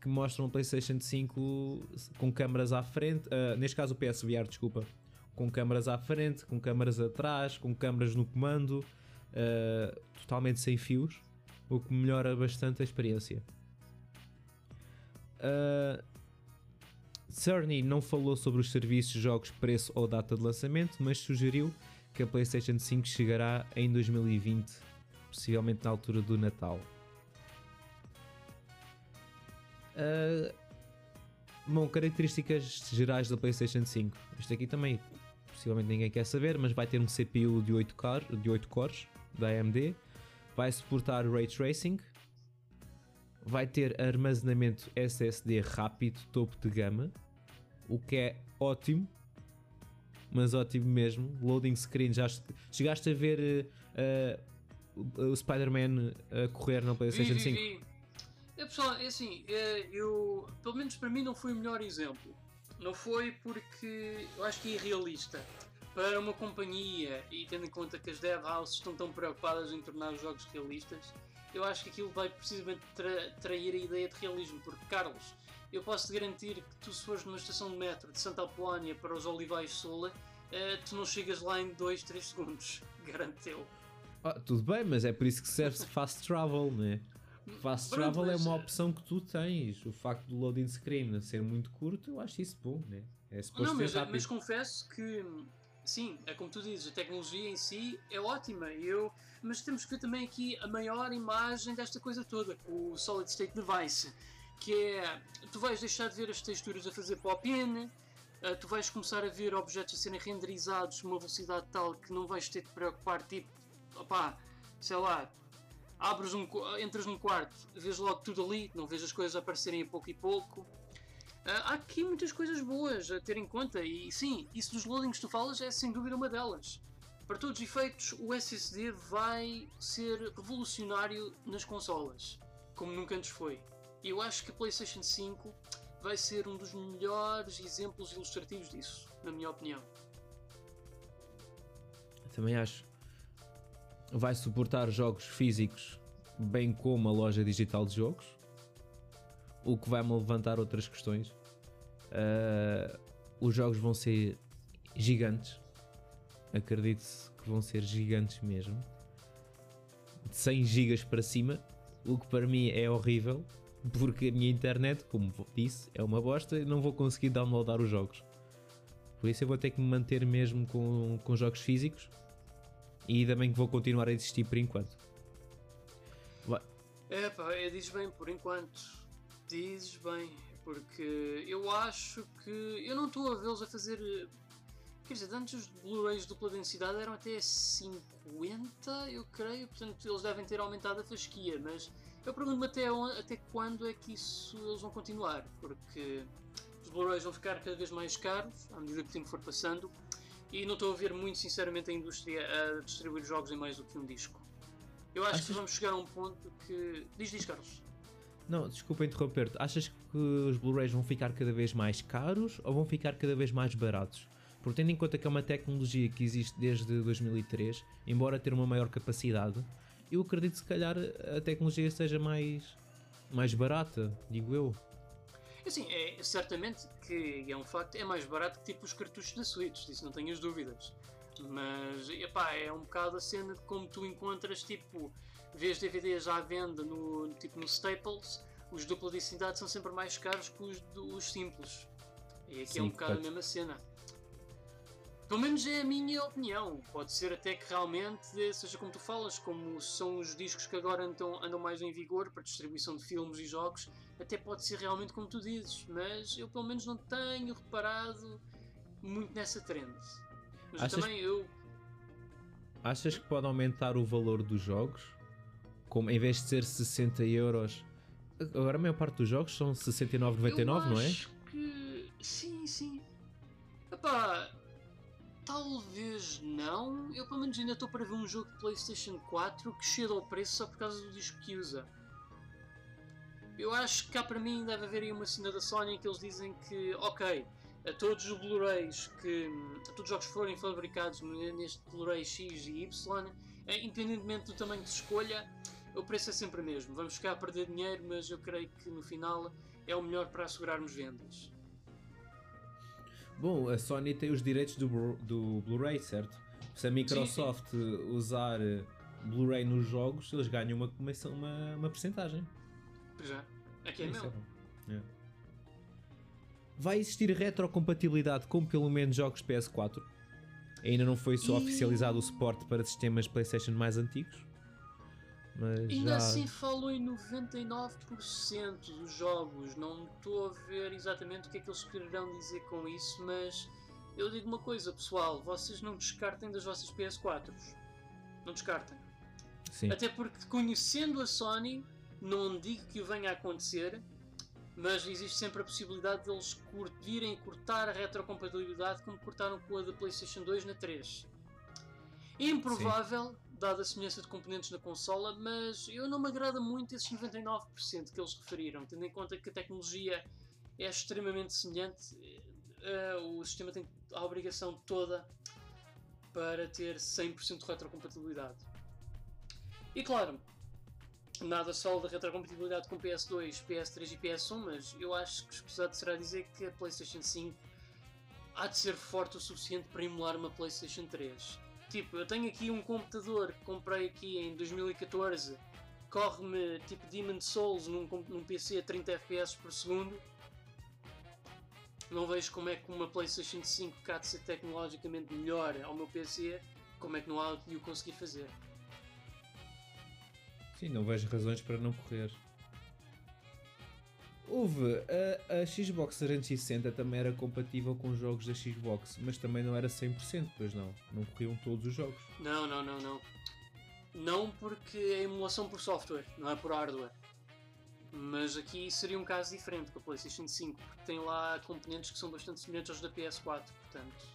que mostram o PlayStation 5 com câmaras à frente, uh, neste caso o PSVR, desculpa, com câmaras à frente, com câmaras atrás, com câmaras no comando, uh, totalmente sem fios, o que melhora bastante a experiência. Uh, Cerny não falou sobre os serviços, jogos, preço ou data de lançamento, mas sugeriu que a PlayStation 5 chegará em 2020, possivelmente na altura do Natal. Uh, bom, características gerais da PlayStation 5. Isto aqui também possivelmente ninguém quer saber, mas vai ter um CPU de 8, car de 8 cores da AMD, vai suportar Ray Tracing, vai ter armazenamento SSD rápido topo de gama, o que é ótimo, mas ótimo mesmo. Loading screen, já chegaste a ver uh, uh, o Spider-Man a correr na PlayStation vi, 5? Vi, vi. É, pessoal, é assim, eu, pelo menos para mim não foi o melhor exemplo. Não foi porque eu acho que é irrealista. Para uma companhia, e tendo em conta que as dev houses estão tão preocupadas em tornar os jogos realistas, eu acho que aquilo vai precisamente tra trair a ideia de realismo. Porque, Carlos, eu posso te garantir que tu, se fores numa estação de metro de Santa Apolónia para os Olivais Sola, uh, tu não chegas lá em 2, 3 segundos. Garanto-te. Ah, tudo bem, mas é por isso que serve fast travel, né? Fast Pronto, travel é uma opção que tu tens. O facto do loading screen ser muito curto, eu acho isso bom, né? É não, mas, mas, confesso que sim, é como tu dizes, a tecnologia em si é ótima. Eu, mas temos que ver também aqui a maior imagem desta coisa toda, o Solid State Device, que é tu vais deixar de ver as texturas a fazer pop-in, uh, tu vais começar a ver objetos a serem renderizados numa velocidade tal que não vais ter de preocupar, tipo, opá, sei lá, abres um, entras num quarto, vês logo tudo ali, não vês as coisas aparecerem a pouco e pouco. Uh, há aqui muitas coisas boas a ter em conta e sim, isso dos loadings que tu falas é sem dúvida uma delas. Para todos os efeitos, o SSD vai ser revolucionário nas consolas, como nunca antes foi. Eu acho que a PlayStation 5 vai ser um dos melhores exemplos ilustrativos disso, na minha opinião. Também acho vai suportar jogos físicos, bem como a loja digital de jogos, o que vai-me levantar outras questões. Uh, os jogos vão ser gigantes, acredito-se que vão ser gigantes mesmo, de 100 GB para cima, o que para mim é horrível, porque a minha internet, como disse, é uma bosta e não vou conseguir downloadar os jogos. Por isso eu vou ter que me manter mesmo com, com jogos físicos e bem que vou continuar a existir por enquanto. Vai. É pá, dizes bem por enquanto. Dizes bem, porque eu acho que eu não estou a vê-los a fazer. Quer dizer, antes os Blu-rays dupla densidade eram até 50, eu creio, portanto eles devem ter aumentado a fasquia, mas eu pergunto-me até, até quando é que isso eles vão continuar, porque os Blu-rays vão ficar cada vez mais caros à medida que o tempo for passando e não estou a ver muito sinceramente a indústria a distribuir jogos em mais do que um disco. Eu acho Achas... que vamos chegar a um ponto que. Diz, diz, Carlos. Não, desculpa interromper-te. Achas que os Blu-rays vão ficar cada vez mais caros ou vão ficar cada vez mais baratos? Porque tendo em conta que é uma tecnologia que existe desde 2003, embora ter uma maior capacidade, eu acredito que se calhar a tecnologia seja mais, mais barata, digo eu. Assim, é, certamente que é um facto, é mais barato que tipo os cartuchos da Switch, disso não tenhas dúvidas. Mas, epá, é um bocado a cena de como tu encontras, tipo, vês DVDs à venda no, tipo, no Staples, os dupla densidade são sempre mais caros que os, os simples. E aqui Sim, é um bocado a mesma cena. Pelo menos é a minha opinião. Pode ser até que realmente seja como tu falas, como são os discos que agora andam, andam mais em vigor para distribuição de filmes e jogos, até pode ser realmente como tu dizes, mas eu pelo menos não tenho reparado muito nessa trend. Mas Achas- também eu. Achas que pode aumentar o valor dos jogos? Como em vez de ser 60 euros. Agora a maior parte dos jogos são 69,99, eu não é? acho que. Sim, sim. Epá, talvez não. Eu pelo menos ainda estou para ver um jogo de PlayStation 4 que chega ao preço só por causa do disco que usa. Eu acho que cá para mim deve haver aí uma cena da Sony em que eles dizem que, ok, a todos os Blu-rays que. a todos os jogos que forem fabricados neste Blu-ray X e Y, eh, independentemente do tamanho de escolha, o preço é sempre o mesmo. Vamos ficar a perder dinheiro, mas eu creio que no final é o melhor para assegurarmos vendas. Bom, a Sony tem os direitos do, do Blu-ray, certo? Se a Microsoft usar eh, Blu-ray nos jogos, eles ganham uma uma, uma percentagem. Pois é. Aqui é Isso meu. É. Vai existir retrocompatibilidade com pelo menos jogos PS4? Ainda não foi só E- oficializado o suporte para sistemas PlayStation mais antigos? Mas Ainda já... assim falou em 99% dos jogos. Não estou a ver exatamente o que é que eles quererão dizer com isso, mas eu digo uma coisa, pessoal, vocês não descartem das vossas PS4s. Não descartem. Sim. Até porque conhecendo a Sony, não digo que o venha a acontecer, mas existe sempre a possibilidade de eles cur- virem cortar a retrocompatibilidade como cortaram com a da PlayStation 2 na 3. Improvável, dada a semelhança de componentes na consola, mas eu não me agrada muito esses 99% que eles referiram, tendo em conta que a tecnologia é extremamente semelhante, eh, o sistema tem a obrigação toda para ter 100% de retrocompatibilidade. E claro, nada só da retrocompatibilidade com PS2, PS3 e PS1, mas eu acho que escusado será dizer que a PlayStation 5 há de ser forte o suficiente para emular uma PlayStation 3. Tipo, eu tenho aqui um computador que comprei aqui em 2014, corre-me tipo Demon Souls num, num PC a 30 FPS por segundo. Não vejo como é que uma PlayStation 5 que há de ser tecnologicamente melhor ao meu PC, como é que não há de o conseguir fazer. Sim, não vejo razões para não correr. Houve, a, a Xbox 360 também era compatível com jogos da Xbox, mas também não era 100%, pois não. Não corriam todos os jogos. Não, não, não, não. Não porque é emulação por software, não é por hardware. Mas aqui seria um caso diferente com a PlayStation 5, porque tem lá componentes que são bastante semelhantes aos da PS4, portanto.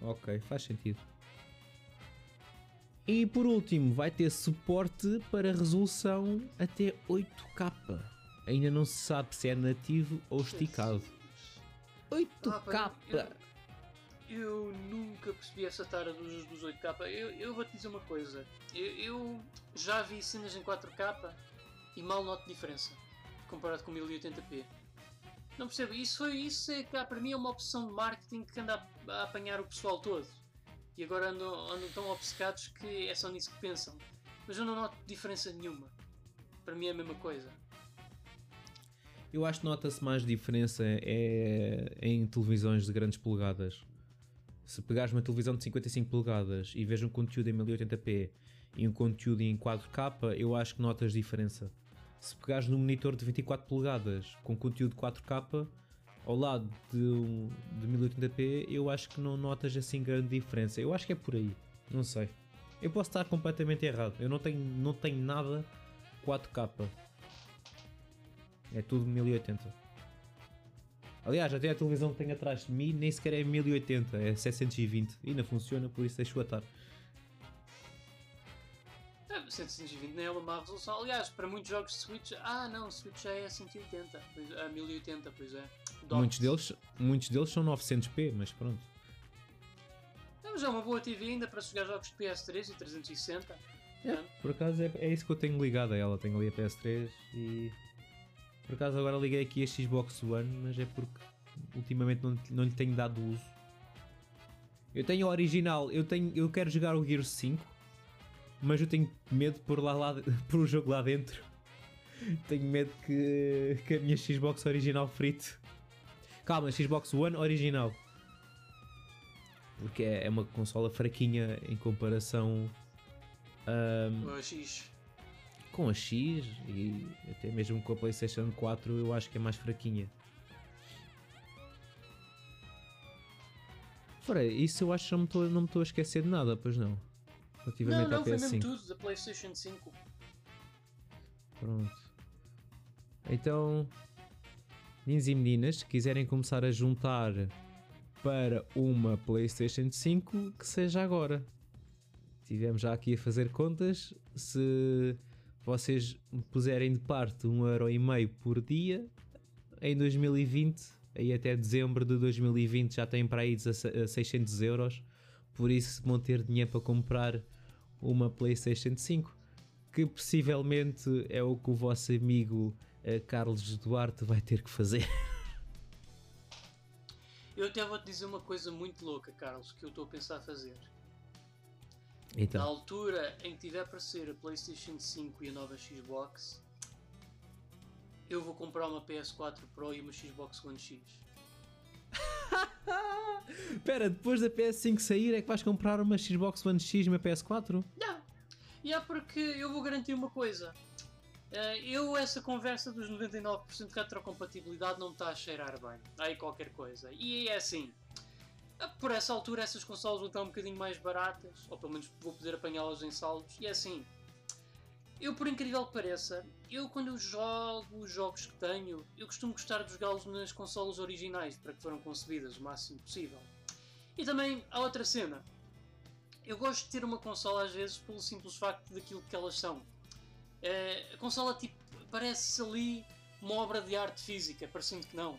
Ok, faz sentido. E por último, vai ter suporte para resolução até 8K. Ainda não se sabe se é nativo ou esticado. 8K! Ah, eu, eu nunca percebi essa tara dos, dos 8K. Eu, eu vou te dizer uma coisa. Eu, eu já vi cenas em 4K e mal noto diferença comparado com 1080p. Não percebo. Isso, foi, isso é, cá, para mim é uma opção de marketing que anda a, a apanhar o pessoal todo. E agora andam, andam tão obcecados que é só nisso que pensam. Mas eu não noto diferença nenhuma. Para mim é a mesma coisa. Eu acho que nota-se mais diferença é em televisões de grandes polegadas. Se pegares uma televisão de 55 polegadas e vês um conteúdo em 1080p e um conteúdo em 4K, eu acho que notas diferença. Se pegares num monitor de 24 polegadas com conteúdo 4K ao lado de, de 1080p, eu acho que não notas assim grande diferença. Eu acho que é por aí. Não sei. Eu posso estar completamente errado. Eu não tenho, não tenho nada 4K. É tudo 1080. Aliás, até a televisão que tenho atrás de mim nem sequer é 1080, é 720. E ainda funciona, por isso deixo atar. É, 720 nem é uma má resolução. Aliás, para muitos jogos de Switch, ah não, o Switch já é 180, pois, a 1080, pois é. Muitos deles, muitos deles são 900p, mas pronto. Não, mas é uma boa TV ainda para jogar jogos de PS3 e 360. Portanto, Por acaso é, é isso que eu tenho ligado a ela. Tenho ali a PS3 e. Por acaso agora liguei aqui a Xbox One, mas é porque ultimamente não, não lhe tenho dado uso. Eu tenho a original, eu, tenho, eu quero jogar o Gears 5, mas eu tenho medo por lá, lá por o jogo lá dentro. Tenho medo que, que a minha Xbox original frite. Calma, Xbox One original. porque é, é uma consola fraquinha em comparação ahm, O X. com a X e até mesmo com a PlayStation 4 eu acho que é mais fraquinha. Fora isso, eu acho que não me estou- não me estou a esquecer de nada, pois não. Não, Relativamente não, à foi mesmo PS5. tudo da PlayStation 5. Pronto. Então, meninos e meninas, se quiserem começar a juntar para uma PlayStation 5, que seja agora. Tivemos já aqui a fazer contas. Se vocês puserem de parte um euro e meio por dia, em 2020, aí até dezembro de 2020 já têm para aí a 600 euros. Por isso vão ter dinheiro para comprar uma PlayStation 5 que possivelmente é o que o vosso amigo eh, Carlos Duarte vai ter que fazer. Eu até vou-te dizer uma coisa muito louca, Carlos, que eu estou a pensar fazer. Na Então, altura em que tiver para ser a PlayStation 5 e a nova Xbox, eu vou comprar uma PS4 Pro e uma Xbox One X. espera, depois da PS5 sair é que vais comprar uma Xbox One X e uma PS4? Não! E é porque eu vou garantir uma coisa. Eh, Eu, essa conversa dos 99% de retrocompatibilidade não me está a cheirar bem. Aí qualquer coisa. E é assim. Por essa altura essas consolas vão estar um bocadinho mais baratas. Ou pelo menos vou poder apanhá-las em saldos. E é assim. Eu, por incrível que pareça, eu quando eu jogo os jogos que tenho, eu costumo gostar de jogá-los nas consolas originais, para que foram concebidas o máximo possível. E também há outra cena. Eu gosto de ter uma consola às vezes pelo simples facto daquilo que elas são. Eh, a consola tipo, parece ali uma obra de arte física, parecendo que não.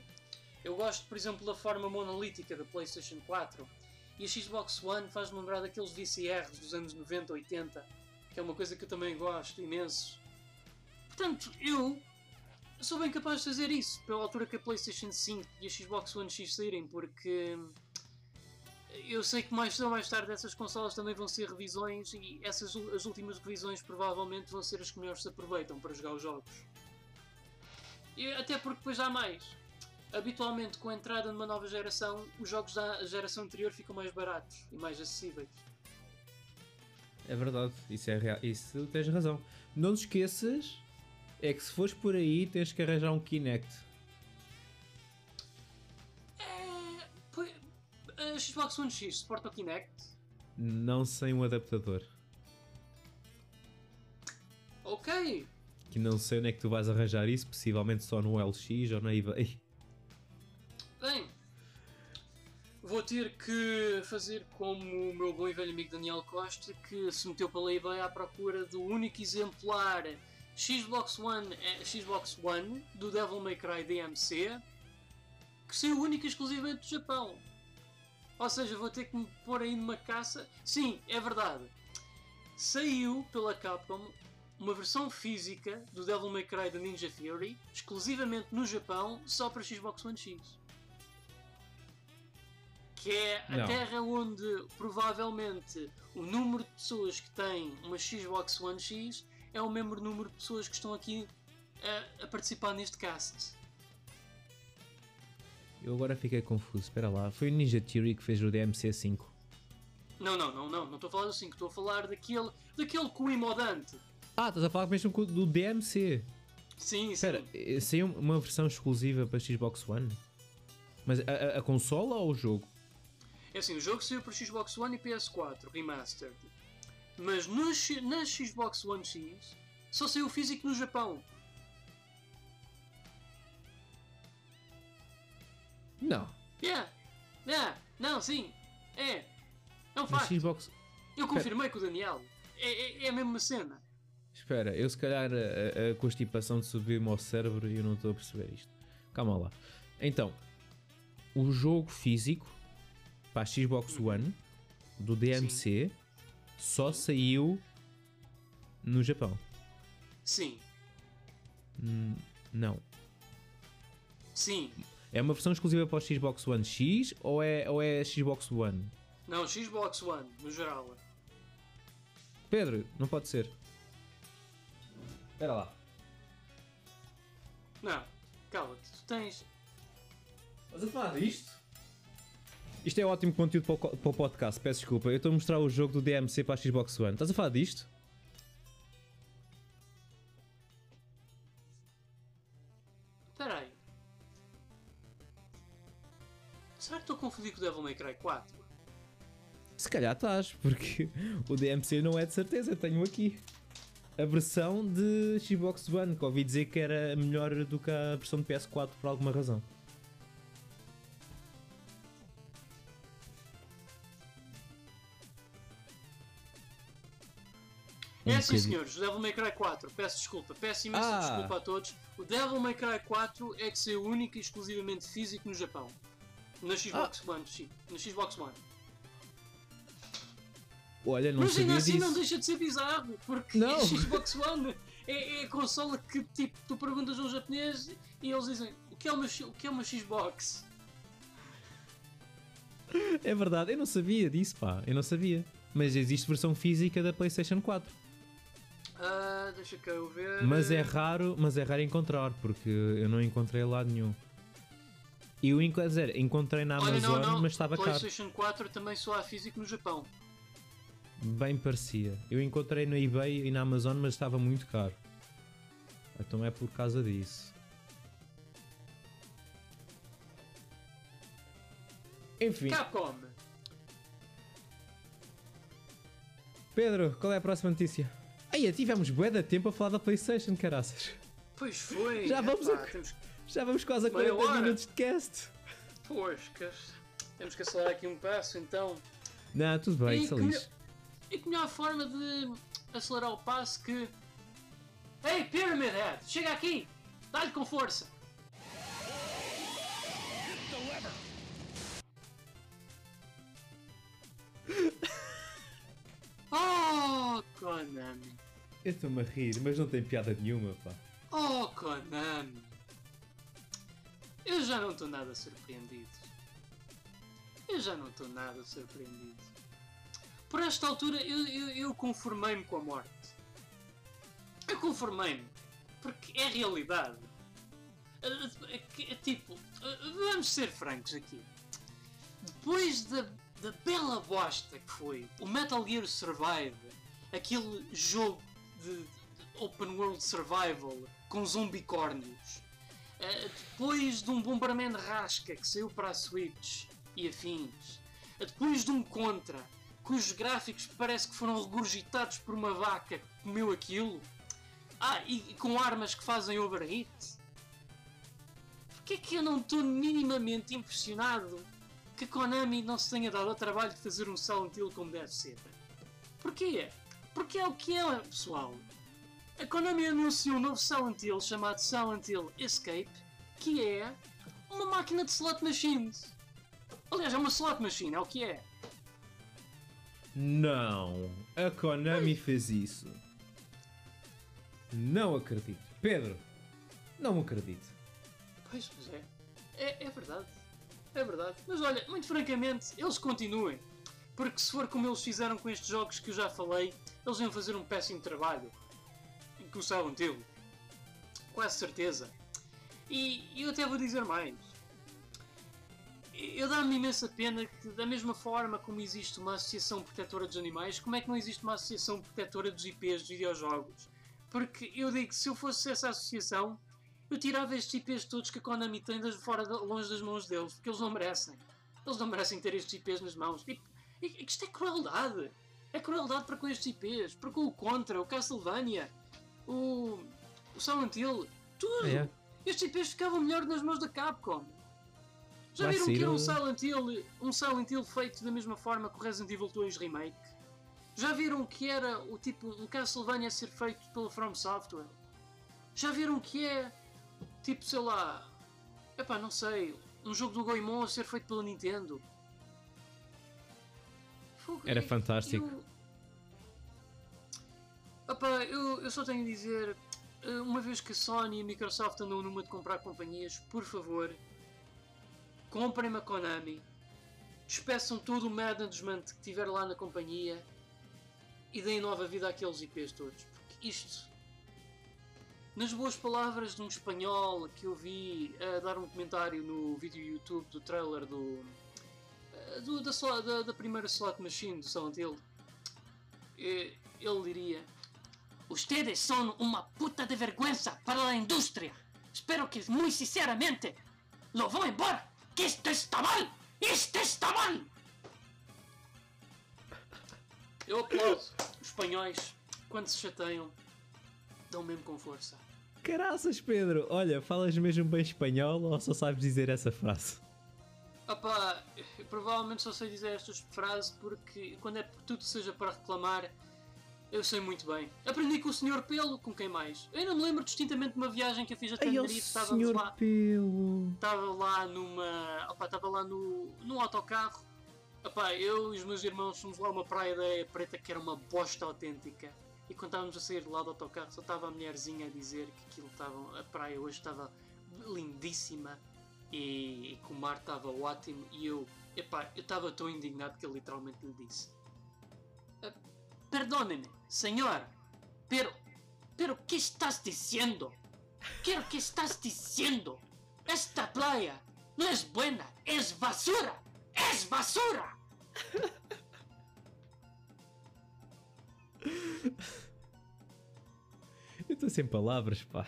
Eu gosto, por exemplo, da forma monolítica da PlayStation 4 e a Xbox One faz-me lembrar daqueles VCRs dos anos 90, 80, que é uma coisa que eu também gosto imenso. Portanto, eu sou bem capaz de fazer isso pela altura que a PlayStation 5 e a Xbox One X saírem, porque eu sei que mais ou mais tarde essas consolas também vão ser revisões e essas as últimas revisões provavelmente vão ser as que melhor se aproveitam para jogar os jogos. E até porque depois há mais. Habitualmente com a entrada numa nova geração, os jogos da geração anterior ficam mais baratos e mais acessíveis. É verdade, isso é real. Isso tens razão. Não te esqueças, é que se fores por aí tens que arranjar um Kinect. É, pois, a Xbox One X suporta o Kinect? Não sem um adaptador. Ok, Que não sei onde é que tu vais arranjar isso, possivelmente só no LX ou na eBay. Bem, vou ter que fazer como o meu bom e velho amigo Daniel Costa, que se meteu pela eBay à procura do único exemplar Xbox One, eh, Xbox One do Devil May Cry DMC, que saiu único e exclusivamente do Japão. Ou seja, vou ter que me pôr aí numa caça. Sim, é verdade. Saiu pela Capcom uma versão física do Devil May Cry da Ninja Theory, exclusivamente no Japão, só para Xbox One X que é a Não. terra onde provavelmente o número de pessoas que têm uma Xbox One X é o mesmo número de pessoas que estão aqui a, a participar neste cast. Eu agora fiquei confuso, espera lá. Foi o Ninja Theory que fez o DMC5. Não, não, não, não, não estou a falar do 5, estou a falar daquele, daquele coimodante. Ah, estás a falar mesmo do DMC. Sim, sim. Espera, eh, saiu uma versão exclusiva para Xbox One? Mas a, a- a consola ou o jogo? É assim, o jogo saiu para Xbox One e PS4 Remastered. Mas no, na Xbox One X só saiu físico no Japão. Não. Yeah, yeah, não, sim, é. É Na facto. Xbox. Eu confirmei com o Daniel. É, é, é a mesma cena. Espera, eu se calhar a, a- constipação de subir-me ao cérebro e eu não estou a perceber isto. Calma lá. Então, o jogo físico para a Xbox One do DMC só saiu no Japão. Sim, Hum, não. sim. É uma versão exclusiva para o Xbox One X ou é, ou é Xbox One? Não, Xbox One, no geral. Pedro, não pode ser. Espera lá. Não, cala-te. Tu tens. Estás a falar disto? Isto é ótimo conteúdo para o, para o podcast, peço desculpa. Eu estou a mostrar o jogo do DMC para a Xbox One. Estás a falar disto? Espera aí. Será que estou a confundir com o Devil May Cry 4? Se calhar estás, porque o DMC não é de certeza, tenho aqui. A versão de Xbox One, que ouvi dizer que era melhor do que a versão de PS4 por alguma razão. Um é sim, senhores, o Devil May Cry 4. Peço desculpa, peço imensa Ah. desculpa a todos. O Devil May Cry 4 é que ser único e exclusivamente físico no Japão. Na Xbox Ah. One, sim. Na Xbox One. Olha, não Mas ainda assim disso. não deixa de ser bizarro, porque Não. a Xbox One é, é a consola que tipo, tu perguntas a um japonês e eles dizem o que é uma, o que é uma Xbox? É verdade, eu não sabia disso, pá. Eu não sabia. Mas existe versão física da PlayStation 4. Ah, deixa cá eu ver. Mas é raro, mas é raro encontrar, porque eu não encontrei lá nenhum. Eu quer dizer, encontrei na Olha, Amazon, não, não. mas estava caro. PlayStation 4 também só há físico no Japão. Bem parecia. Eu encontrei no eBay e na Amazon, mas estava muito caro. Então é por causa disso. Enfim, Capcom. Pedro, qual é a próxima notícia? Aí, tivemos bué de tempo a falar da PlayStation, caraças. Pois foi. Já vamos a- temos, Já vamos quase a Meia 40 hora. minutos de cast. pois, que- temos que acelerar aqui um passo então. Não, tudo bem, E que. E que melhor forma de acelerar o passo que. Ei, Pyramid Head, chega aqui! Dá-lhe com força! Eu estou-me a rir, mas não tem piada nenhuma, pá. Oh, Konami! Eu já não estou nada surpreendido. Eu já não estou nada surpreendido. Por esta altura, eu, eu, eu conformei-me com a morte. Eu conformei-me. Porque é realidade. Que- é Tipo, vamos ser francos aqui. Depois da, da bela bosta que foi o Metal Gear Survive, aquele jogo de, de open world survival com zombicórnios, eh, depois de um Bomberman Rasca que saiu para a Switch e afins, eh, depois de um Contra cujos gráficos parece que foram regurgitados por uma vaca que comeu aquilo, ah, e, e com armas que fazem overheat. Porquê é que eu não estou minimamente impressionado que Konami não se tenha dado ao trabalho de fazer um Silent Hill como deve ser? Porquê? Porque é o que é, pessoal. A Konami anunciou um novo Silent Hill chamado Silent Hill Escape, que é uma máquina de slot machines. Aliás, é uma slot machine, é o que é. Não, a Konami fez isso. Não acredito. Pedro, não acredito. Pois, pois é. é. É verdade. É verdade. Mas olha, muito francamente, eles continuem. Porque se for como eles fizeram com estes jogos que eu já falei, eles iam fazer um péssimo trabalho. Com o Silent Hill. Quase certeza. E eu até vou dizer mais. Eu dá-me imensa pena que, da mesma forma como existe uma associação protetora dos animais, como é que não existe uma associação protetora dos IPs dos videojogos? Porque eu digo que se eu fosse essa associação, eu tirava estes IPs todos que a Konami tem fora longe das mãos deles, porque eles não merecem. Eles não merecem ter estes IPs nas mãos. E, isto é crueldade. É crueldade para com estes IPs. Para com o Contra, o Castlevania, o, o Silent Hill, tudo. É. Estes IPs ficavam melhor nas mãos da Capcom. Já Vai viram que era um Silent Hill, um Silent Hill feito da mesma forma que o Resident Evil 2 Remake? Já viram que era o tipo um Castlevania a ser feito pela From Software? Já viram que é tipo, sei lá, epá, não sei, um jogo do Goemon a ser feito pela Nintendo? Era fantástico. Eu... Epá, eu, eu só tenho a dizer, eh, uma vez que a Sony e a Microsoft andam numa de comprar companhias, por favor, comprem-me a Konami, despeçam todo o management que tiver lá na companhia e deem nova vida àqueles IPs todos. Porque isto, nas boas palavras de um espanhol que eu vi a dar um comentário no vídeo YouTube do trailer do, do- da, da- da primeira slot machine do Hill, eh, ele diria: Ustedes son uma puta de vergüenza para a indústria. Espero que, muito sinceramente, lo vão embora. Que isto está mal! Isto está mal! Eu aplaudo os espanhóis, quando se chateiam, dão mesmo com força. Caraças, Pedro! Olha, falas mesmo bem espanhol ou só sabes dizer essa frase? Opá, eu provavelmente só sei dizer estas frases porque quando é tudo seja para reclamar, eu sei muito bem. Aprendi com o Sr. Pelo, com quem mais? Eu não me lembro distintamente de uma viagem que eu fiz até o Tenerife, estávamos senhor lá. Pelo! Estava lá numa. Opá, estava lá no, num autocarro. Opá, eu e os meus irmãos fomos lá a uma praia da Areia Preta que era uma bosta autêntica. E quando estávamos a sair de lá do autocarro, só estava a mulherzinha a dizer que aquilo estava. A praia hoje estava lindíssima e, e que o mar estava ótimo. E eu, epá, eu estava tão indignado que eu literalmente lhe disse: "Ah, Perdóneme, senhor, pero. Pero, ¿qué estás diciendo? ¿Qué que estás diciendo? Esta playa no es buena, es basura, es basura. Eu estou sem palavras, pá.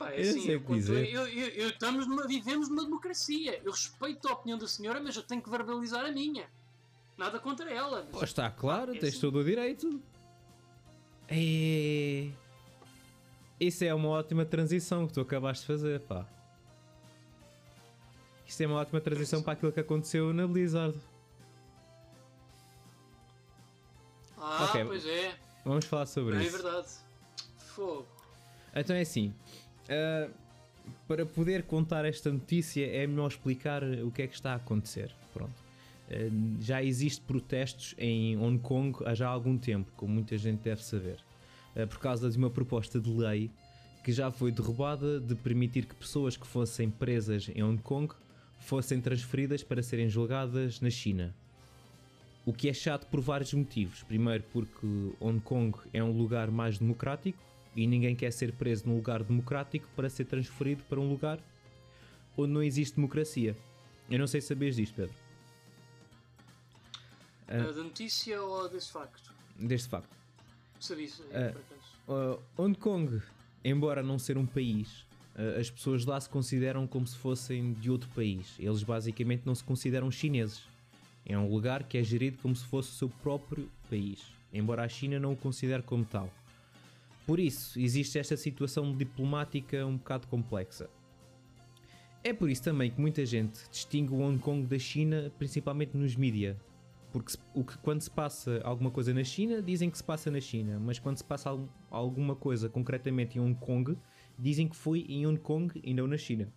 Pá, é Eu assim, sei eu dizer. eu- eu- eu- estamos numa- vivemos numa democracia. Eu respeito a opinião da senhora, mas eu tenho que verbalizar a minha. Nada contra ela. mas- Oh, está claro, É tens assim. todo o direito. É... Isso é uma ótima transição que tu acabaste de fazer, pá. Isto é uma ótima transição para aquilo que aconteceu na Blizzard. Ah, Ok. pois é. Vamos falar sobre É isso. verdade. Fogo. Então é assim. Ah, para poder contar esta notícia é melhor explicar o que é que está a acontecer. Pronto. Ah, já existe protestos em Hong Kong há já algum tempo, como muita gente deve saber, ah, por causa de uma proposta de lei que já foi derrubada de permitir que pessoas que fossem presas em Hong Kong fossem transferidas para serem julgadas na China. O que é chato por vários motivos. Primeiro, porque Hong Kong é um lugar mais democrático e ninguém quer ser preso num lugar democrático para ser transferido para um lugar onde não existe democracia. Eu não sei se sabias disto, Pedro, Ah, Da notícia ou desse facto? deste facto. Sabia acaso. Uh, Hong Kong, embora não ser um país, uh, as pessoas lá se consideram como se fossem de outro país. Eles basicamente não se consideram chineses. É um lugar que é gerido como se fosse o seu próprio país, embora a China não o considere como tal. Por isso, existe esta situação diplomática um bocado complexa. É por isso também que muita gente distingue Hong Kong da China, principalmente nos mídia. Porque o que, quando se passa alguma coisa na China, dizem que se passa na China, mas quando se passa al- alguma coisa concretamente em Hong Kong, dizem que foi em Hong Kong e não na China.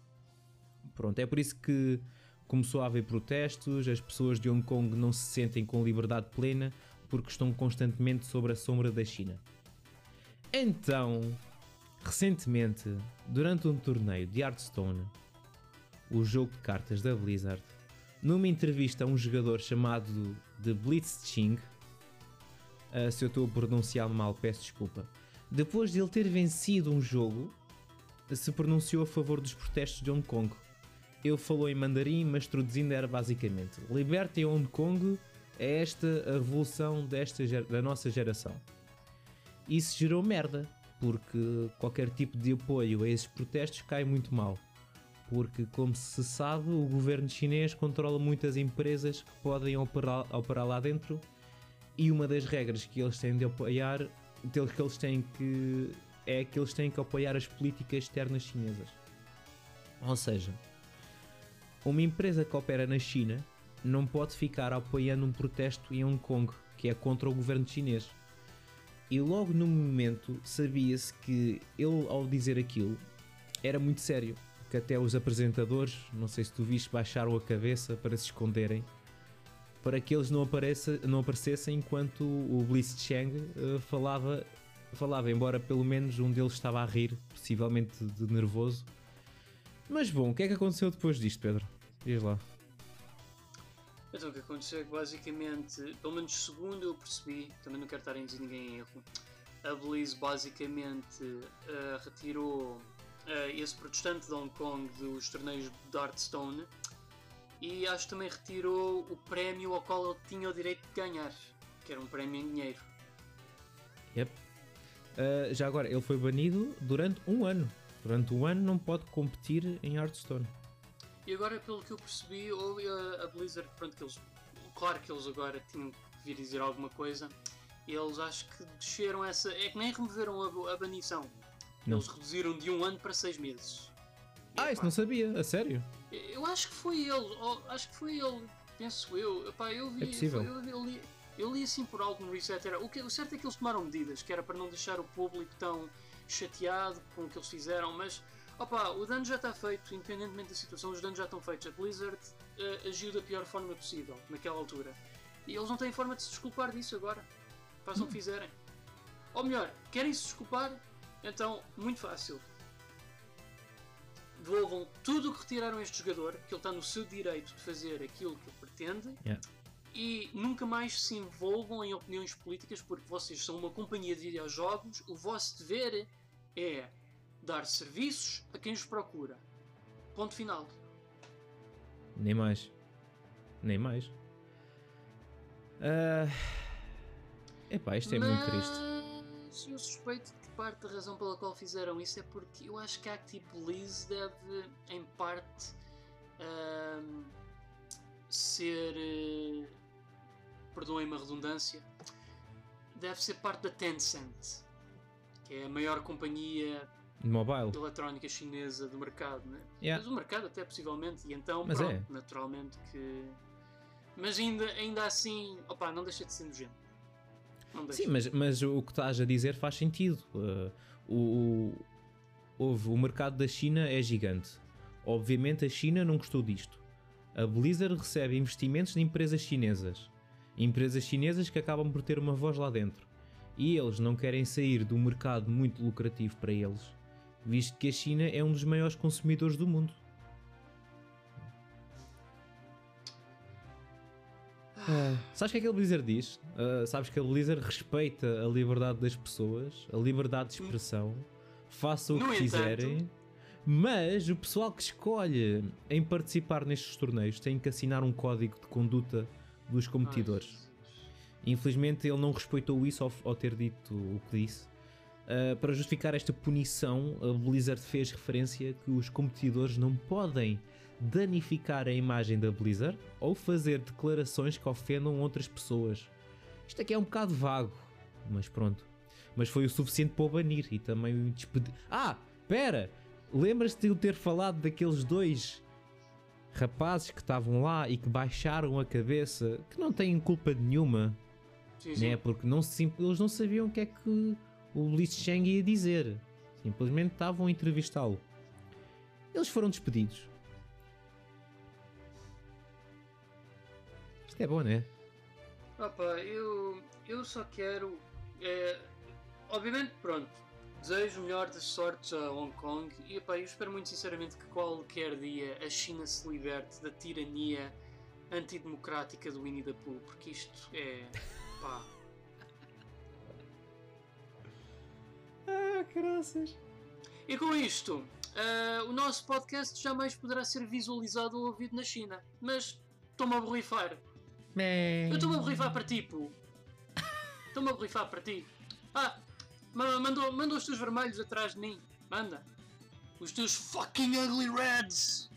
Pronto, é por isso que começou a haver protestos, as pessoas de Hong Kong não se sentem com liberdade plena porque estão constantemente sobre a sombra da China. Então, recentemente, durante um torneio de Hearthstone, o jogo de cartas da Blizzard, numa entrevista a um jogador chamado de Blitzching, ah, se eu estou a pronunciar mal, peço desculpa. Depois de ele ter vencido um jogo, se pronunciou a favor dos protestos de Hong Kong. Ele falou em mandarim, mas traduzindo era basicamente: Libertem Hong Kong, é esta a revolução desta, da nossa geração. Isso gerou merda, porque qualquer tipo de apoio a esses protestos cai muito mal porque, como se sabe, o governo chinês controla muitas empresas que podem operar, operar lá dentro e uma das regras que eles têm de apoiar que eles têm que é que eles têm que apoiar as políticas externas chinesas. Ou seja, uma empresa que opera na China não pode ficar apoiando um protesto em Hong Kong que é contra o governo chinês. E logo no momento sabia-se que ele, ao dizer aquilo, era muito sério. Que até os apresentadores, não sei se tu viste, baixaram a cabeça para se esconderem para que eles não, apareça, não aparecessem enquanto o Blitzchang eh, falava, falava, embora pelo menos um deles estava a rir, possivelmente de nervoso. Mas bom, o que é que aconteceu depois disto, Pedro? Diz lá. Então o que aconteceu é que basicamente, pelo menos segundo eu percebi, também não quero estar a induzir ninguém em erro, a Blizz basicamente eh, retirou eh, esse protestante de Hong Kong dos torneios de Hearthstone E acho que também retirou o prémio ao qual ele tinha o direito de ganhar, que era um prémio em dinheiro. Yep. Uh, já agora, ele foi banido durante um ano. Durante um ano não pode competir em Hearthstone. E agora, pelo que eu percebi, houve a, a Blizzard, pronto, que eles, claro que eles agora tinham que vir dizer alguma coisa, eles acho que desceram essa. É que nem removeram a, a banição. Não. Eles reduziram de um ano para seis meses. E, Ah, isso não sabia, a sério. Eu acho que foi ele, ou, acho que foi ele, penso eu. Epá, eu vi, É possível. foi- eu, eu li, eu li assim por algo no reset. Era, o, que, o certo é que eles tomaram medidas, que era para não deixar o público tão chateado com o que eles fizeram, mas opa, o dano já está feito, independentemente da situação, os danos já estão feitos. A Blizzard eh, agiu da pior forma possível naquela altura. E eles não têm forma de se desculpar disso agora. Façam o que fizerem. Ou melhor, querem se desculpar? Então, muito fácil devolvam tudo o que retiraram a este jogador, que ele está no seu direito de fazer aquilo que ele pretende, Yeah. e nunca mais se envolvam em opiniões políticas, porque vocês são uma companhia de videojogos, o vosso dever é dar serviços a quem os procura. Ponto final. Nem mais. Nem mais. Ah, Epá, isto é muito triste. Mas eu suspeito que parte da razão pela qual fizeram isso é porque eu acho que a Active Bliss deve, em parte, ahm, ser. eh, Perdoem-me a redundância. Deve ser parte da Tencent, que é a maior companhia Mobile. eletrónica chinesa do mercado, né? Yeah. Mas o mercado até possivelmente, e então Mas pronto, é. naturalmente que. Mas ainda, ainda assim, opá, não deixa de ser nojento. Sim, mas, mas o que estás a dizer faz sentido. Uh, o, o, houve- o mercado da China é gigante. Obviamente a China não gostou disto. A Blizzard recebe investimentos de empresas chinesas. Empresas chinesas que acabam por ter uma voz lá dentro. E eles não querem sair do mercado muito lucrativo para eles, visto que a China é um dos maiores consumidores do mundo. Ah, sabes o que é que a Blizzard diz? Ah, sabes que a Blizzard respeita a liberdade das pessoas, a liberdade de expressão, façam o No que entanto- quiserem, mas o pessoal que escolhe em participar nestes torneios tem que assinar um código de conduta dos competidores. Infelizmente ele não respeitou isso ao, ao ter dito o que disse. Uh, para justificar esta punição, a Blizzard fez referência que os competidores não podem danificar a imagem da Blizzard ou fazer declarações que ofendam outras pessoas. Isto aqui é um bocado vago, mas pronto. Mas foi o suficiente para o banir e também o despedir. Ah, pera! Lembras-te de eu ter falado daqueles dois rapazes que estavam lá e que baixaram a cabeça, que não têm culpa nenhuma, Sim, sim. né? Porque não, se- eles não sabiam o que é que o Bliss Chang ia dizer. Simplesmente estavam a entrevistá-lo. Eles foram despedidos. Isto é bom, né? Opa, eu, eu só quero. é, obviamente, pronto. Desejo o melhor das sortes a Hong Kong e epá, eu espero muito sinceramente que qualquer dia a China se liberte da tirania antidemocrática do Winnie the Pooh, porque isto é. pá. Ah, graças. E com isto, ah, o nosso podcast jamais poderá ser visualizado ou ouvido na China, mas estou-me a borrifar. Eu estou-me a borrifar para ti, Pooh. Estou-me a borrifar para ti. Ah, ma- mandou, mandou os teus vermelhos atrás de mim. Manda. Os teus fucking ugly reds.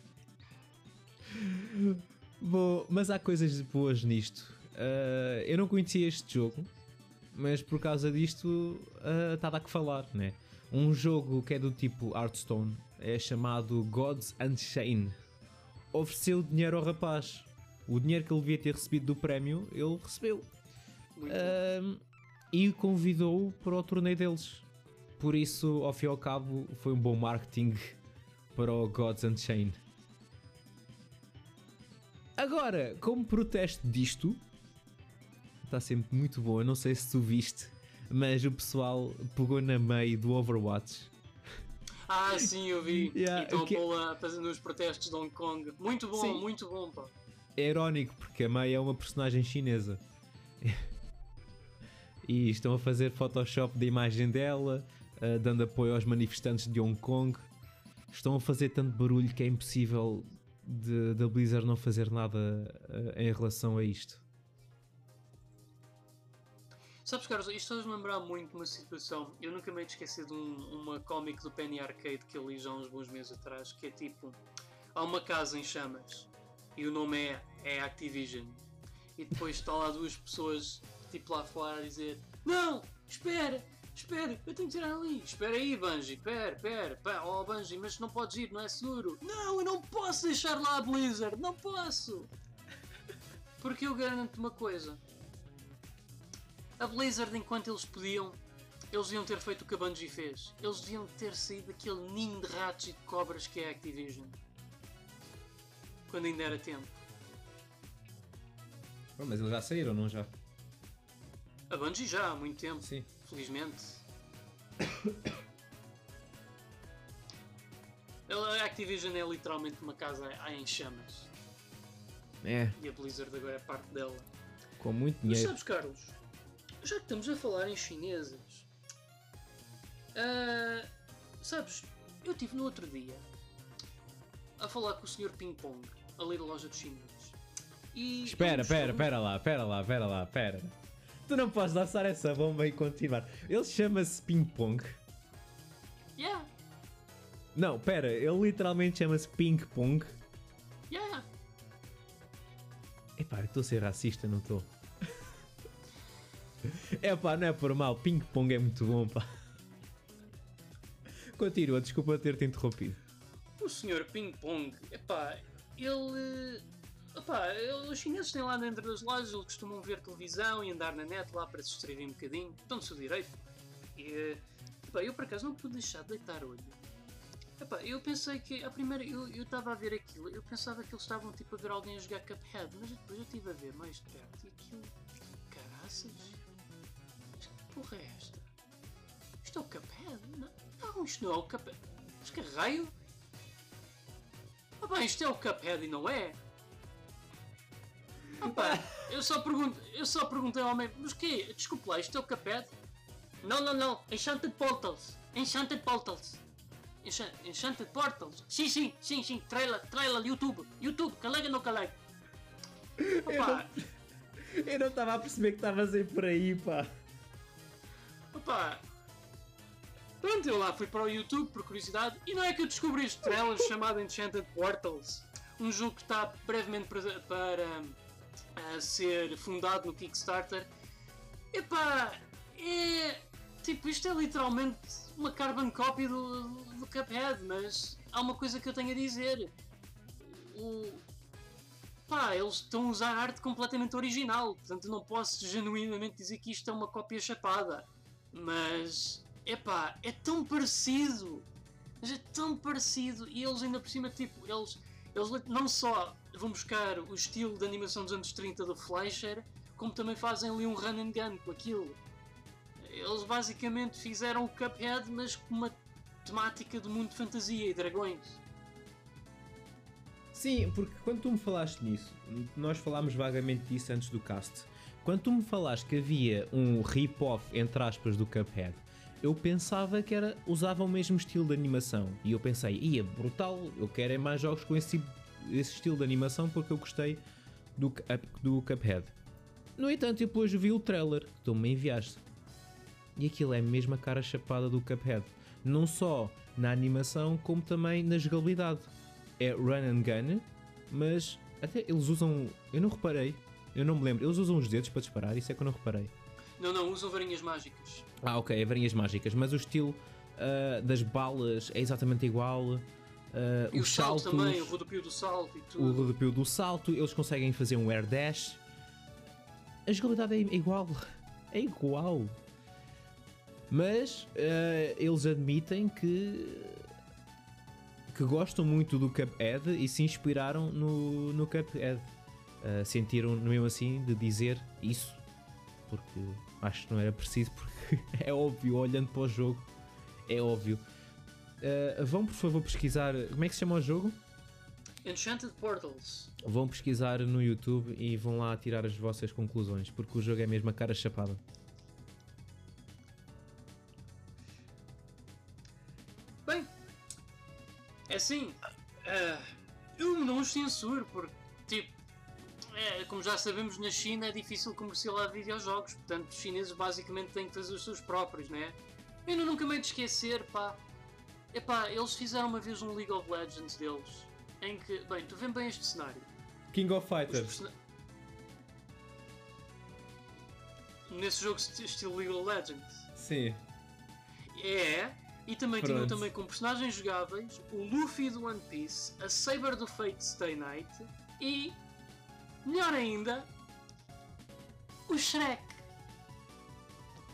Bom, mas há coisas boas nisto. Ah, eu não conhecia este jogo, mas por causa disto está a dar que falar, né? Um jogo que é do tipo Hearthstone é chamado Gods Unchained. Ofereceu dinheiro ao rapaz. O dinheiro que ele devia ter recebido do prémio, ele recebeu. Ahm, e convidou-o para o torneio deles. Por isso, ao fim e ao cabo, foi um bom marketing para o Gods Unchained. Agora, como protesto disto, está sempre muito bom. Eu não sei se tu viste, mas o pessoal pegou na meio do Overwatch. Ah, sim, eu vi. Yeah, e estão o que- a os protestos de Hong Kong. Muito bom, Sim. muito bom, pá. É irónico porque a Mei é uma personagem chinesa. e estão a fazer Photoshop da imagem dela, ah, dando apoio aos manifestantes de Hong Kong. Estão a fazer tanto barulho que é impossível da Blizzard não fazer nada eh, em relação a isto. Sabes, Carlos, isto faz-me lembrar muito uma situação. Eu nunca me hei de um- uma cómic do Penny Arcade que eu li já há uns bons meses atrás, que é tipo: há uma casa em chamas e o nome é, é Activision. E depois está lá duas pessoas, tipo lá fora, a dizer: Não, espera, espera, eu tenho que tirar ali. Espera aí, Bungie, espera, espera, oh Bungie, mas não podes ir, não é seguro. Não, eu não posso deixar lá a Blizzard, não posso. Porque eu garanto uma coisa. A Blizzard, enquanto eles podiam, eles deviam ter feito o que a Bungie fez. Eles deviam ter saído daquele ninho de ratos e de cobras que é a Activision. Quando ainda era tempo. Oh, mas eles já saíram, não já? A Bungie já há muito tempo, Sim. felizmente. A Activision é literalmente uma casa em chamas. É, E a Blizzard agora é parte dela. com muito Mas dinheiro. sabes, Carlos, já que estamos a falar em chineses, ah, sabes, eu estive no outro dia a falar com o Sr. Ping Pong, ali da loja dos chineses. E Espera, espera, espera lá, espera lá, espera lá, espera. Tu não podes lançar essa bomba e continuar. Ele chama-se Ping Pong. Yeah, Não, espera, ele literalmente chama-se Ping Pong. yeah. Epá, eu estou a ser racista, não estou? Epá, não é por mal, Ping Pong é muito bom, pá. Continua, desculpa ter-te interrompido. O Sr. Ping Pong, epá, ele. Epá, os chineses têm lá dentro das lojas, eles costumam ver televisão e andar na net lá para se distraírem um bocadinho, estão no seu direito. E, epá, eu por acaso não pude deixar de deitar olho. Epá, eu pensei que, a primeira, eu estava a ver aquilo, eu pensava que eles estavam tipo a ver alguém a jogar Cuphead, mas depois eu estive a ver mais perto e aquilo. Caraças! Porra é esta? Isto é o Cuphead? Não, não isto não é o Cuphead. Mas que raio? Ah bem, isto é o Cuphead e não é? Ah pá, eu só pergunto, eu só perguntei ao homem, mas que? Desculpe lá, isto é o Cuphead? Não, não, não, Enchanted Portals, Enchanted Portals. Encha- Enchanted Portals? Sim, sim, sim, sim, trailer, trailer, YouTube, YouTube, calega no calega. Opa, Eu não estava a perceber que estavas aí por aí, pá. Opa. Pronto, eu lá fui para o YouTube por curiosidade e não é que eu descobri este trailer chamado Enchanted Portals, um jogo que está brevemente para, para ah, ser fundado no Kickstarter. Epá, é. Tipo, isto é literalmente uma carbon copy do, do Cuphead, mas há uma coisa que eu tenho a dizer. O. Pá, eles estão a usar arte completamente original, portanto não posso genuinamente dizer que isto é uma cópia chapada. Mas. Epá, é tão parecido! Mas é tão parecido e eles ainda por cima, tipo, eles, eles não só vão buscar o estilo de animação dos anos 30 do Fleischer, como também fazem ali um run and gun com aquilo. Eles basicamente fizeram o Cuphead, mas com uma temática de mundo de fantasia e dragões. Sim, porque quando tu me falaste nisso, nós falámos vagamente disso antes do cast. Quando tu me falaste que havia um rip-off, entre aspas, do Cuphead, eu pensava que era usava o mesmo estilo de animação. E eu pensei, ia, brutal, eu quero é mais jogos com esse, tipo, esse estilo de animação porque eu gostei do, do Cuphead. No entanto, depois vi o trailer que tu me enviaste. E aquilo é a mesma cara chapada do Cuphead. Não só na animação, como também na jogabilidade. É run and gun, mas até eles usam. Eu não reparei, eu não me lembro. Eles usam os dedos para disparar, isso é que eu não reparei. Não, não, usam varinhas mágicas. Ah, ok, é varinhas mágicas, mas o estilo ah, das balas é exatamente igual. ah, E o salto saltos, também, o rodopio do salto e o tudo. rodopio do salto, eles conseguem fazer um air dash. A jogabilidade é igual. É igual. Mas ah, eles admitem que que gostam muito do Cuphead e se inspiraram no, no Cuphead. Ah, sentiram mesmo assim de dizer isso porque acho que não era preciso porque é óbvio, olhando para o jogo, é óbvio. Ah, vão por favor pesquisar como é que se chama o jogo? Enchanted Portals. Vão pesquisar no YouTube e vão lá tirar as vossas conclusões, porque o jogo é mesmo a cara chapada. Bem, é assim. ah, eu não os censuro, porque, tipo, é, como já sabemos, na China é difícil comercializar videojogos, portanto, os chineses basicamente têm que fazer os seus próprios, né? Eu nunca me de esquecer, pá. Epá, eles fizeram uma vez um League of Legends deles, em que, bem, tu vês bem este cenário. King of Fighters. Nesse jogo esti- estilo League of Legends. Sim. É, e também tinham Pronto. também como personagens jogáveis o Luffy do One Piece, a Saber do Fate Stay Night e, melhor ainda, o Shrek.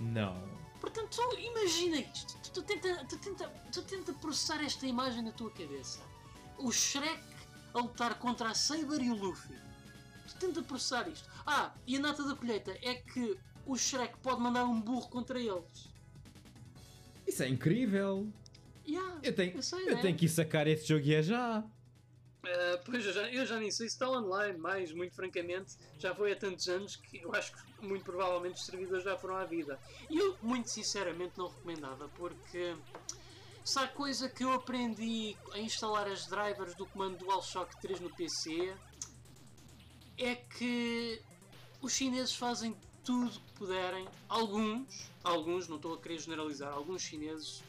Não. Portanto, imagina isto, tu, tu tenta, tu, tenta, tu tenta processar esta imagem na tua cabeça. O Shrek a lutar contra a Saber e o Luffy. Tu tenta processar isto. Ah, e a nota da colheita é que o Shrek pode mandar um burro contra eles. Isso é incrível. Yeah, Eu tenho, eu sei, eu né? tenho que ir sacar esse jogo e é já. Uh, pois eu já, eu já nem sei se está online, mas muito francamente já foi há tantos anos que eu acho que muito provavelmente os servidores já foram à vida. E eu muito sinceramente não recomendava porque se há coisa que eu aprendi a instalar as drivers do comando DualShock 3 no PC é que os chineses fazem tudo que puderem, alguns, alguns, não estou a querer generalizar, alguns chineses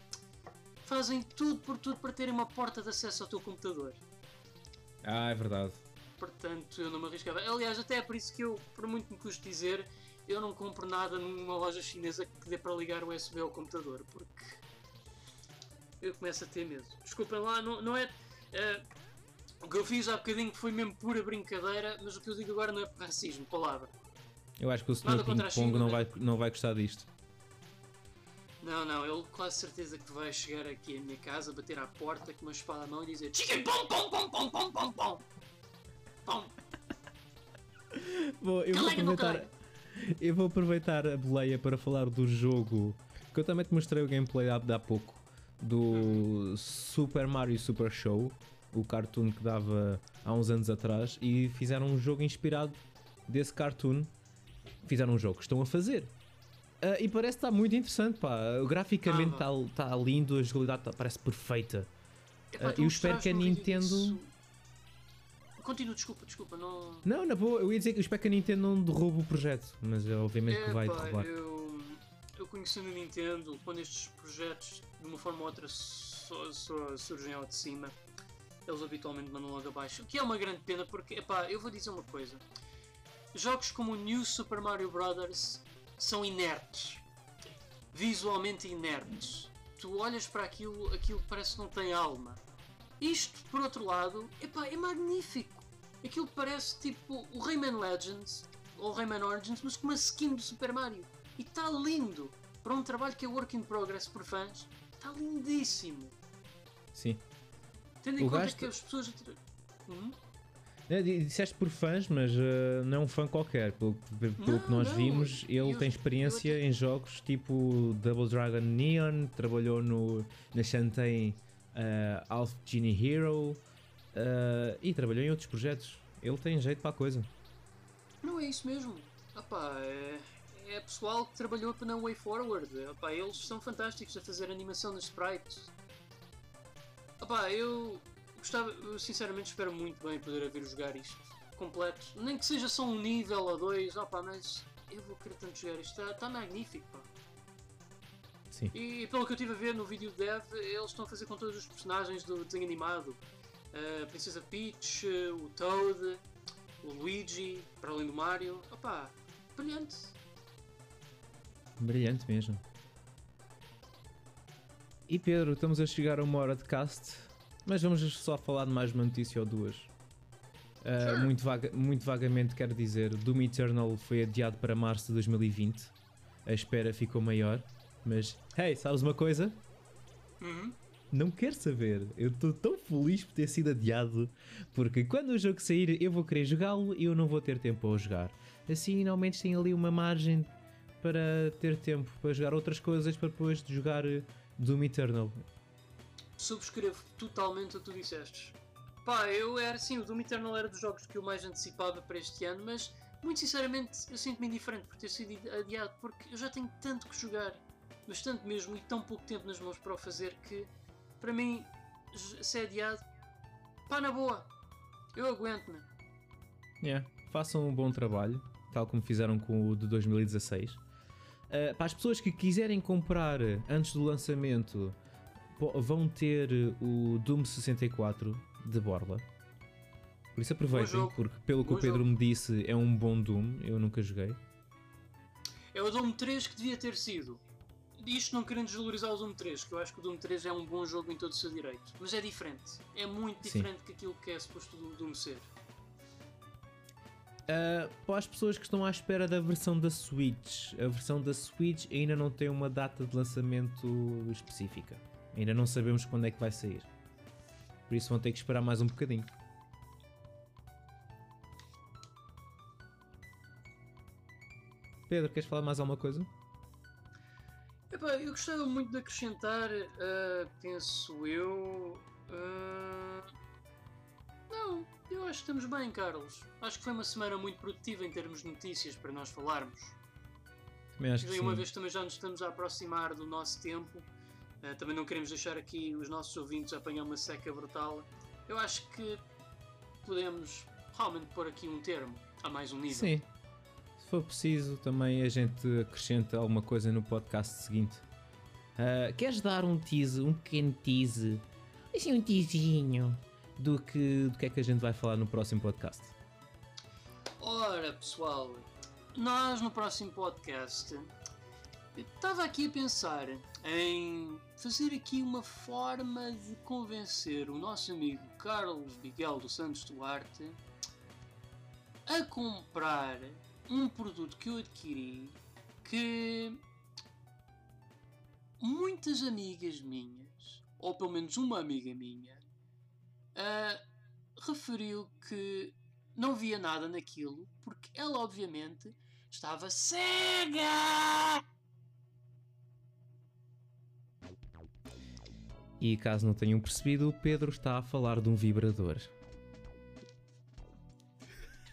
fazem tudo por tudo para terem uma porta de acesso ao teu computador. Ah, é verdade. Portanto, eu não me arriscava. Aliás, até é por isso que eu, por muito me custe dizer, eu não compro nada numa loja chinesa que dê para ligar o USB ao computador, porque eu começo a ter medo. Desculpem lá, não, não é. eh, o que eu fiz há bocadinho foi mesmo pura brincadeira, mas o que eu digo agora não é racismo, palavra. Eu acho que o Sr. Ping Pong China, não né? vai, não vai gostar disto. Não, não, ele quase certeza que vai chegar aqui à minha casa, bater à porta com uma espada à mão e dizer Chicken pom pom pom pom pom pom pom pom Bom, eu vou aproveitar. Eu vou aproveitar a boleia para falar do jogo que eu também te mostrei o gameplay há, há pouco do Super Mario Super Show, o cartoon que dava há uns anos atrás, e fizeram um jogo inspirado desse cartoon. Fizeram um jogo que estão a fazer. Ah, e parece que está muito interessante, pá. Graficamente Ah, está tá lindo, a jogabilidade tá- parece perfeita. Epá, Ah, tu eu espero que a Nintendo- disso. Continua, desculpa, desculpa, não. Não, na boa, eu ia dizer que eu espero que a Nintendo não derrube o projeto, mas é obviamente que vai Epá, derrubar. eu, eu conhecendo a Nintendo, quando estes projetos de uma forma ou outra so- surgem ao de cima, eles habitualmente mandam logo abaixo. O que é uma grande pena porque, epá, eu vou dizer uma coisa. Jogos como o New Super Mario Bros. São inertes. Visualmente inertes. Tu olhas para aquilo, aquilo parece que não tem alma. Isto, por outro lado, epá, é magnífico. Aquilo parece tipo o Rayman Legends ou o Rayman Origins, mas com uma skin do Super Mario. E está lindo. Para um trabalho que é work in progress por fãs, está lindíssimo. Sim. Tendo em O conta gasto- que as pessoas. Hum? É, di- disseste por fãs, mas uh, não é um fã qualquer. Pelo, pelo pelo que Não, nós não, vimos, ele eu- tem experiência até- em jogos tipo Double Dragon Neon, trabalhou no, na Shantae uh, Half Genie Hero uh, e trabalhou em outros projetos. Ele tem jeito para a coisa. Não é isso mesmo. Epá, é, é pessoal que trabalhou na Way Forward. Epá, eles são fantásticos a fazer animação nos sprites. Epá, eu gostava, sinceramente espero muito bem poder haver jogar isto completo. Nem que seja só um nível ou dois, opá, mas eu vou querer tanto jogar isto. Está tá magnífico, pá. Sim. E pelo que eu estive a ver no vídeo de dev, eles estão a fazer com todos os personagens do desenho animado. A Princesa Peach, o Toad, o Luigi, para além do Mario. Opá, brilhante. Brilhante mesmo. E Pedro, estamos a chegar a uma hora de cast, mas vamos só falar de mais uma notícia ou duas. Uh, muito, vaga- muito vagamente quero dizer, Doom Eternal foi adiado para março de 2020. A espera ficou maior, mas hey, sabes uma coisa? Uhum. Não quero saber. Eu estou tão feliz por ter sido adiado, porque quando o jogo sair eu vou querer jogá-lo e eu não vou ter tempo para o jogar. Assim, ao menos tem ali uma margem para ter tempo para jogar outras coisas para depois de jogar eh, Doom Eternal. Subscrevo totalmente o que tu disseste. Pá, eu era assim, o Doom Eternal era dos jogos que eu mais antecipava para este ano, mas muito sinceramente eu sinto-me indiferente por ter sido adiado, porque eu já tenho tanto que jogar, mas tanto mesmo, e tão pouco tempo nas mãos para o fazer que, para mim, j- se é adiado, pá, na boa. Eu aguento-me. Yeah, Façam um bom trabalho, tal como fizeram com o de 2016. Uh, para as pessoas que quiserem comprar antes do lançamento, vão ter o Doom 64 de borla. Por isso aproveitem, porque pelo que o Pedro jogo. me disse, é um bom Doom. Eu nunca joguei. É o Doom 3 que devia ter sido. Isto não querendo desvalorizar o Doom 3, que eu acho que o Doom 3 é um bom jogo em todo o seu direito. Mas é diferente. É muito Sim. diferente que aquilo que é suposto do Doom ser. Uh, para as pessoas que estão à espera da versão da Switch, a versão da Switch ainda não tem uma data de lançamento específica. Ainda não sabemos quando é que vai sair. Por isso vão ter que esperar mais um bocadinho. Pedro, queres falar mais alguma coisa? Epá, eu gostava muito de acrescentar, ah, penso eu. ah, Não, eu acho que estamos bem, Carlos. Acho que foi uma semana muito produtiva em termos de notícias para nós falarmos. Também acho que E uma sim. vez também já nos estamos a aproximar do nosso tempo, eh, também não queremos deixar aqui os nossos ouvintes apanhar uma seca brutal. Eu acho que podemos realmente pôr aqui um termo a mais um nível. Sim. Se for preciso, também a gente acrescenta alguma coisa no podcast seguinte. Ah, queres dar um tease, um pequeno tease, assim um teasinho do que, do que é que a gente vai falar no próximo podcast? Ora, pessoal, nós no próximo podcast estava aqui a pensar em fazer aqui uma forma de convencer o nosso amigo Carlos Miguel dos Santos Duarte a comprar um produto que eu adquiri que muitas amigas minhas, ou pelo menos uma amiga minha, ah, referiu que não via nada naquilo porque ela obviamente estava cega. E caso não tenham percebido, o Pedro está a falar de um vibrador.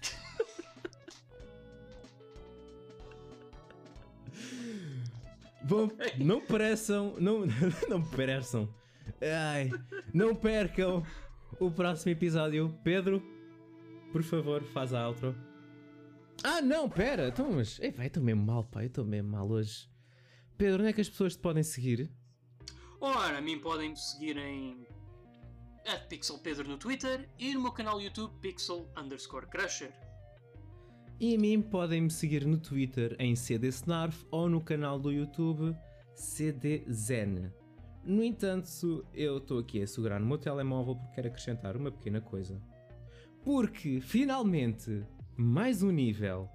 Bom, não pereçam, não, não pereçam, ai, não percam o próximo episódio. Pedro, por favor, faz a outro. Ah, não, pera, então, mas, ei, vai, estou mesmo mal, eu estou mesmo mal hoje. Pedro, onde é que as pessoas te podem seguir? Ora, a mim podem seguir em @pixelpedro no Twitter e no meu canal YouTube pixel underscore crusher. E a mim podem me seguir no Twitter em CDSnarf ou no canal do YouTube CDZen. No entanto, eu estou aqui a segurar no meu telemóvel porque quero acrescentar uma pequena coisa. Porque finalmente mais um nível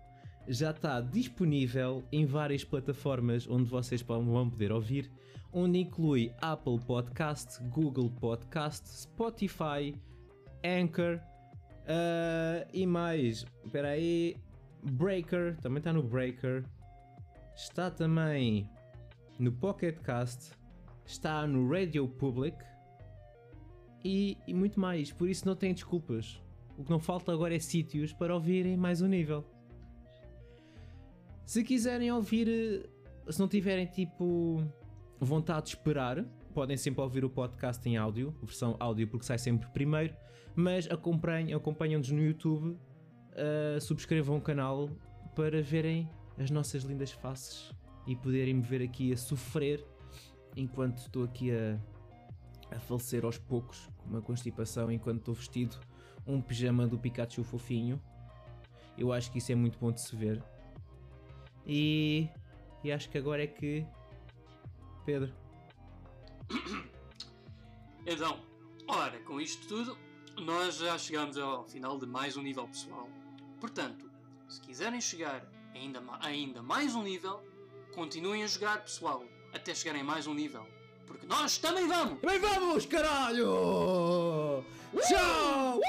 já está disponível em várias plataformas onde vocês vão poder ouvir, onde inclui Apple Podcast, Google Podcast, Spotify, Anchor ah, e mais. Espera aí. Breaker, também está no Breaker. Está também no Pocket Cast. Está no Radio Public. E, e muito mais. Por isso não tem desculpas. O que não falta agora é sítios para ouvirem mais um nível. Se quiserem ouvir, eh, se não tiverem tipo vontade de esperar, podem sempre ouvir o podcast em áudio, versão áudio porque sai sempre primeiro, mas acompanhem- acompanham-nos no YouTube, uh, subscrevam o canal para verem as nossas lindas faces e poderem me ver aqui a sofrer enquanto estou aqui a, a falecer aos poucos com uma constipação enquanto estou vestido um pijama do Pikachu fofinho. Eu acho que isso é muito bom de se ver. E, e acho que agora é que Pedro, Então, ora, com isto tudo, nós já chegamos ao final de mais um nível pessoal. Portanto, se quiserem chegar ainda, ma- ainda mais um nível, continuem a jogar pessoal, até chegarem a mais um nível. Porque nós também vamos! Bem vamos, caralho! Tchau!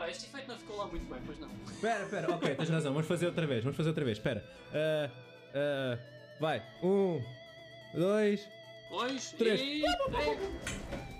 Epá, este efeito não ficou lá muito bem, pois não. Espera, espera, ok, tens razão, vamos fazer outra vez, vamos fazer outra vez, espera. Ah, ah, vai, um, dois, Dois Três. e... três.